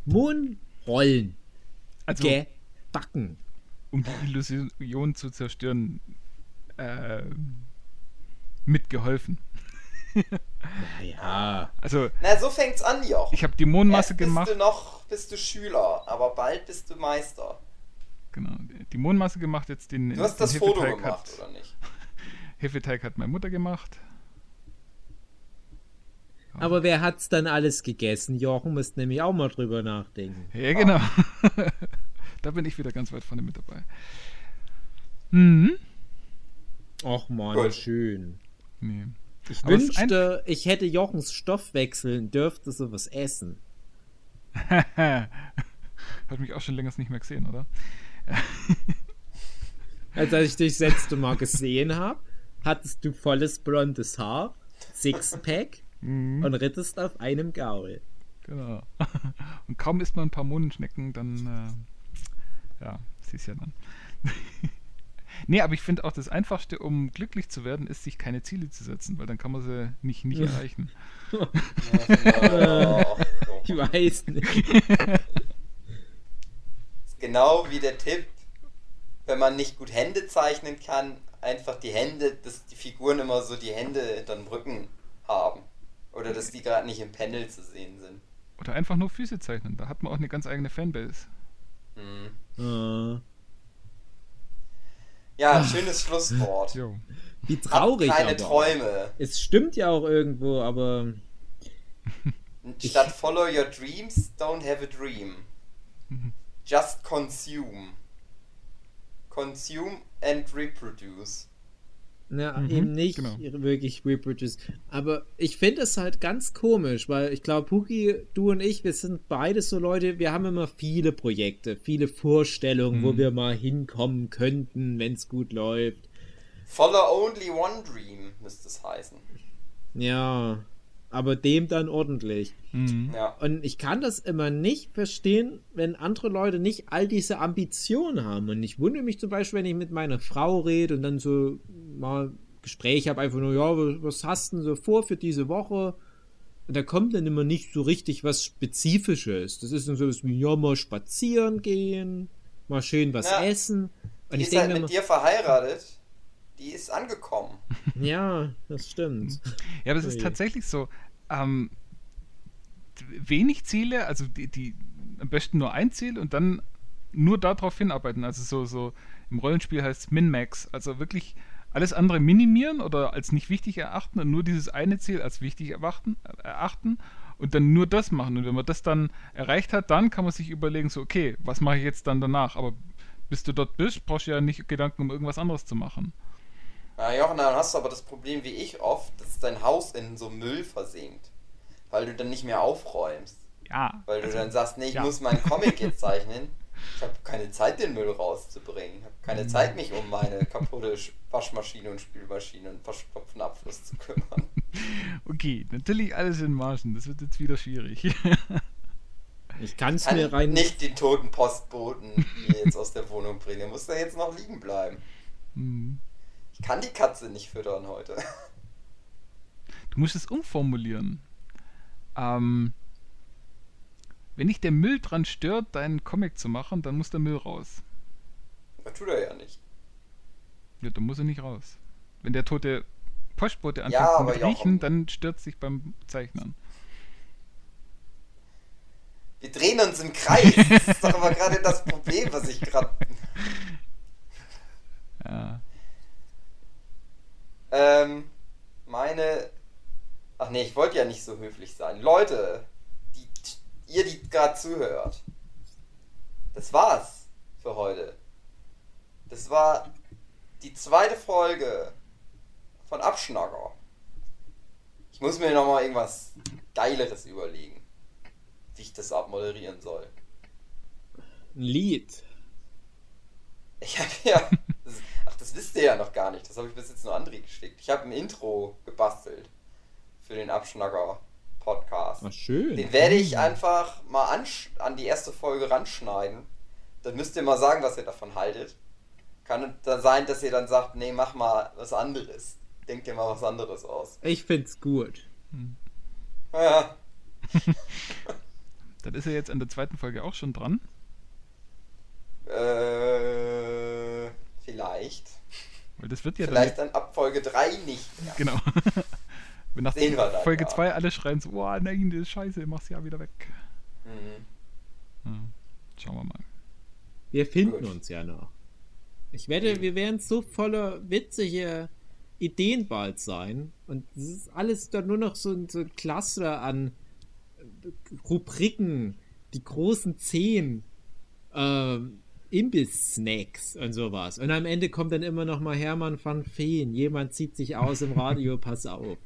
Mohnrollen Also, gebacken. um die Illusion zu zerstören, äh, mitgeholfen. Naja. (laughs) Also, Na, so fängt's an, Jochen. ich habe die Mondmasse Erst bist gemacht. du noch bist du Schüler, aber bald bist du Meister. Genau, die Mondmasse gemacht, jetzt den, Du hast den das Foto Hefeteig gemacht, hat, oder nicht? (laughs) Hefeteig hat meine Mutter gemacht. Aber wer hat's dann alles gegessen? Jochen müsst nämlich auch mal drüber nachdenken. Ja, genau. (laughs) da bin ich wieder ganz weit vorne mit dabei. Mhm. Och man, Gut. schön. Nee. Ich Aber wünschte, ich hätte Jochens Stoff wechseln, dürfte sowas essen. (laughs) Hat mich auch schon länger nicht mehr gesehen, oder? (laughs) Als ich dich das letzte Mal gesehen habe, hattest du volles blondes Haar, Sixpack Mhm. und rittest auf einem Gaul. Genau. (laughs) Und kaum isst man ein paar Mohnschnecken, dann, äh, ja, siehst ja dann. (laughs) nee, aber ich finde auch das Einfachste, um glücklich zu werden, ist, sich keine Ziele zu setzen, weil dann kann man sie nicht, nicht (laughs) erreichen. Ich weiß nicht. genau wie der Tipp, wenn man nicht gut Hände zeichnen kann, einfach die Hände, dass die Figuren immer so die Hände hinter den Rücken haben. Oder dass die gerade nicht im Panel zu sehen sind. Oder einfach nur Füße zeichnen, da hat man auch eine ganz eigene Fanbase. Hm. Äh, Ja, ein schönes Schlusswort. Jo. wie traurig keine aber. Träume. Es stimmt ja auch irgendwo, aber (laughs) Statt follow your dreams, don't have a dream. Just consume. Consume and reproduce. Na, Mhm, eben nicht genau. wirklich reproduce. Aber ich finde es halt ganz komisch, weil ich glaube, Puki, du und ich, wir sind beide so Leute, wir haben immer viele Projekte, viele Vorstellungen, wo Mhm. wir mal hinkommen könnten, wenn es gut läuft. Follow only one dream, müsste es heißen. Ja, aber dem dann ordentlich. Mhm. Ja. Und ich kann das immer nicht verstehen, wenn andere Leute nicht all diese Ambitionen haben. Und ich wundere mich zum Beispiel, wenn ich mit meiner Frau rede und dann so mal Gespräch habe, einfach nur, ja, was, hast du denn so vor für diese Woche? Und da kommt dann immer nicht so richtig was Spezifisches. Das ist dann so was wie, ja, mal spazieren gehen, mal schön was Ja. essen. Und Die ich ist halt denke mit mir, dir verheiratet. Die ist angekommen. (laughs) ja, das stimmt. (laughs) Ja, aber es ist tatsächlich so. Ähm, wenig Ziele, also die, die am besten nur ein Ziel und dann nur darauf hinarbeiten. Also so, so im Rollenspiel heißt es Min-Max. Also wirklich alles andere minimieren oder als nicht wichtig erachten und nur dieses eine Ziel als wichtig erachten, erachten und dann nur das machen. Und wenn man das dann erreicht hat, dann kann man sich überlegen, so, okay, was mache ich jetzt dann danach? Aber bis du dort bist, brauchst du ja nicht Gedanken, um irgendwas anderes zu machen. Na Jochen, dann hast du aber das Problem wie ich oft, dass dein Haus in so Müll versinkt. Weil du dann nicht mehr aufräumst. Ja. Weil du also- dann sagst, nee, ich ja. muss meinen Comic (laughs) jetzt zeichnen. Ich habe keine Zeit, den Müll rauszubringen. Ich habe keine Mhm. Zeit, mich um meine kaputte Sch- Waschmaschine und Spülmaschine und verstopften Abfluss zu kümmern. (laughs) Okay, natürlich alles in Margen. Das wird jetzt wieder schwierig. (laughs) Ich kann es mir rein. nicht den toten Postboten hier jetzt aus der Wohnung bringen. Der muss da jetzt noch liegen bleiben. Hm. Ich kann die Katze nicht füttern heute. Du musst es umformulieren. Ähm, wenn dich der Müll dran stört, deinen Comic zu machen, dann muss der Müll raus. Das tut er ja nicht. Ja, dann muss er nicht raus. Wenn der tote Postbote anfängt Ja, zu riechen, dann stört es sich beim Zeichnen. Wir drehen uns im Kreis. Das ist doch aber gerade das Problem, was ich gerade. (laughs) Ja. Ähm, meine. Ach nee, ich wollte ja nicht so höflich sein. Leute, die, ihr, die gerade zuhört. Das war's für heute. Das war die zweite Folge von Abschnacker. Ich muss mir nochmal irgendwas Geileres überlegen, wie ich das abmoderieren soll. Ein Lied. Ich habe ja. Das, wisst ihr ja noch gar nicht. Das habe ich bis jetzt nur André geschickt. Ich habe ein Intro gebastelt für den Abschnacker-Podcast. Ach, schön. Den werde ich einfach mal ansch- an die erste Folge ranschneiden. Dann müsst ihr mal sagen, was ihr davon haltet. Kann dann sein, dass ihr dann sagt, nee, mach mal was anderes. Denkt ihr mal was anderes aus. Ich find's gut. Ja, (laughs) Dann ist er jetzt an der zweiten Folge auch schon dran. äh, vielleicht. Weil das wird ja Vielleicht dann ab Folge 3 nicht mehr. Genau. (laughs) Wenn nach Sehen wir dann, Folge ja. 2 alle schreien so, oh nein, das ist scheiße, mach's ja wieder weg. Mhm. Ja. Schauen wir mal. Wir finden Gut. uns ja noch. Ich wette, wir werden so voller witzige Ideen bald sein. Und es ist alles dann nur noch so ein, so ein Cluster an Rubriken, die großen zehn ähm, Imbiss-Snacks und sowas. Und am Ende kommt dann immer noch mal Hermann van Feen. Jemand zieht sich aus im Radio, (laughs) pass auf.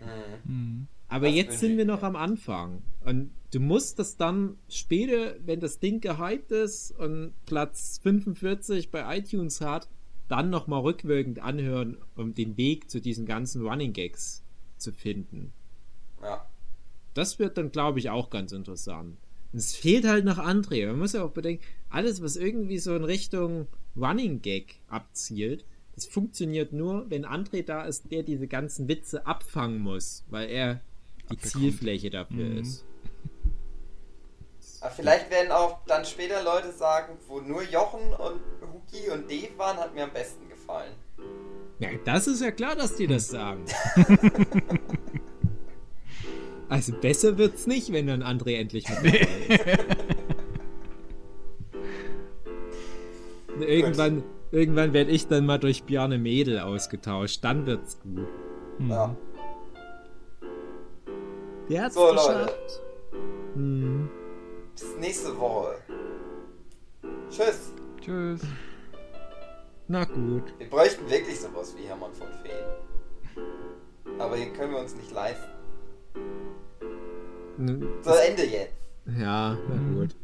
Mhm. Mhm. Aber Das jetzt sind wir noch am Anfang. Und du musst das dann später, wenn das Ding gehypt ist und Platz 45 bei iTunes hat, dann nochmal rückwirkend anhören, um den Weg zu diesen ganzen Running Gags zu finden. Ja. Das wird dann, glaube ich, auch ganz interessant. Und es fehlt halt noch André. Man muss ja auch bedenken, alles, was irgendwie so in Richtung Running Gag abzielt, das funktioniert nur, wenn André da ist, der diese ganzen Witze abfangen muss, weil er die Abbekommt. Zielfläche dafür Mhm. ist. Aber vielleicht werden auch dann später Leute sagen, wo nur Jochen und Huki und Dave waren, hat mir am besten gefallen. Ja, das ist ja klar, dass die das sagen. (laughs) (laughs) also besser wird's nicht, wenn dann André endlich mit dabei ist. Irgendwann, irgendwann werde ich dann mal durch Bjarne Mädel ausgetauscht. Dann wird's gut. Mhm. Ja. Der hat's So, Leute. geschafft. Hm. Bis nächste Woche. Tschüss. Tschüss. Na gut. Wir bräuchten wirklich sowas wie Hermann von Feen. Aber den können wir uns nicht leisten. N- So, Ende jetzt. Ja, na gut.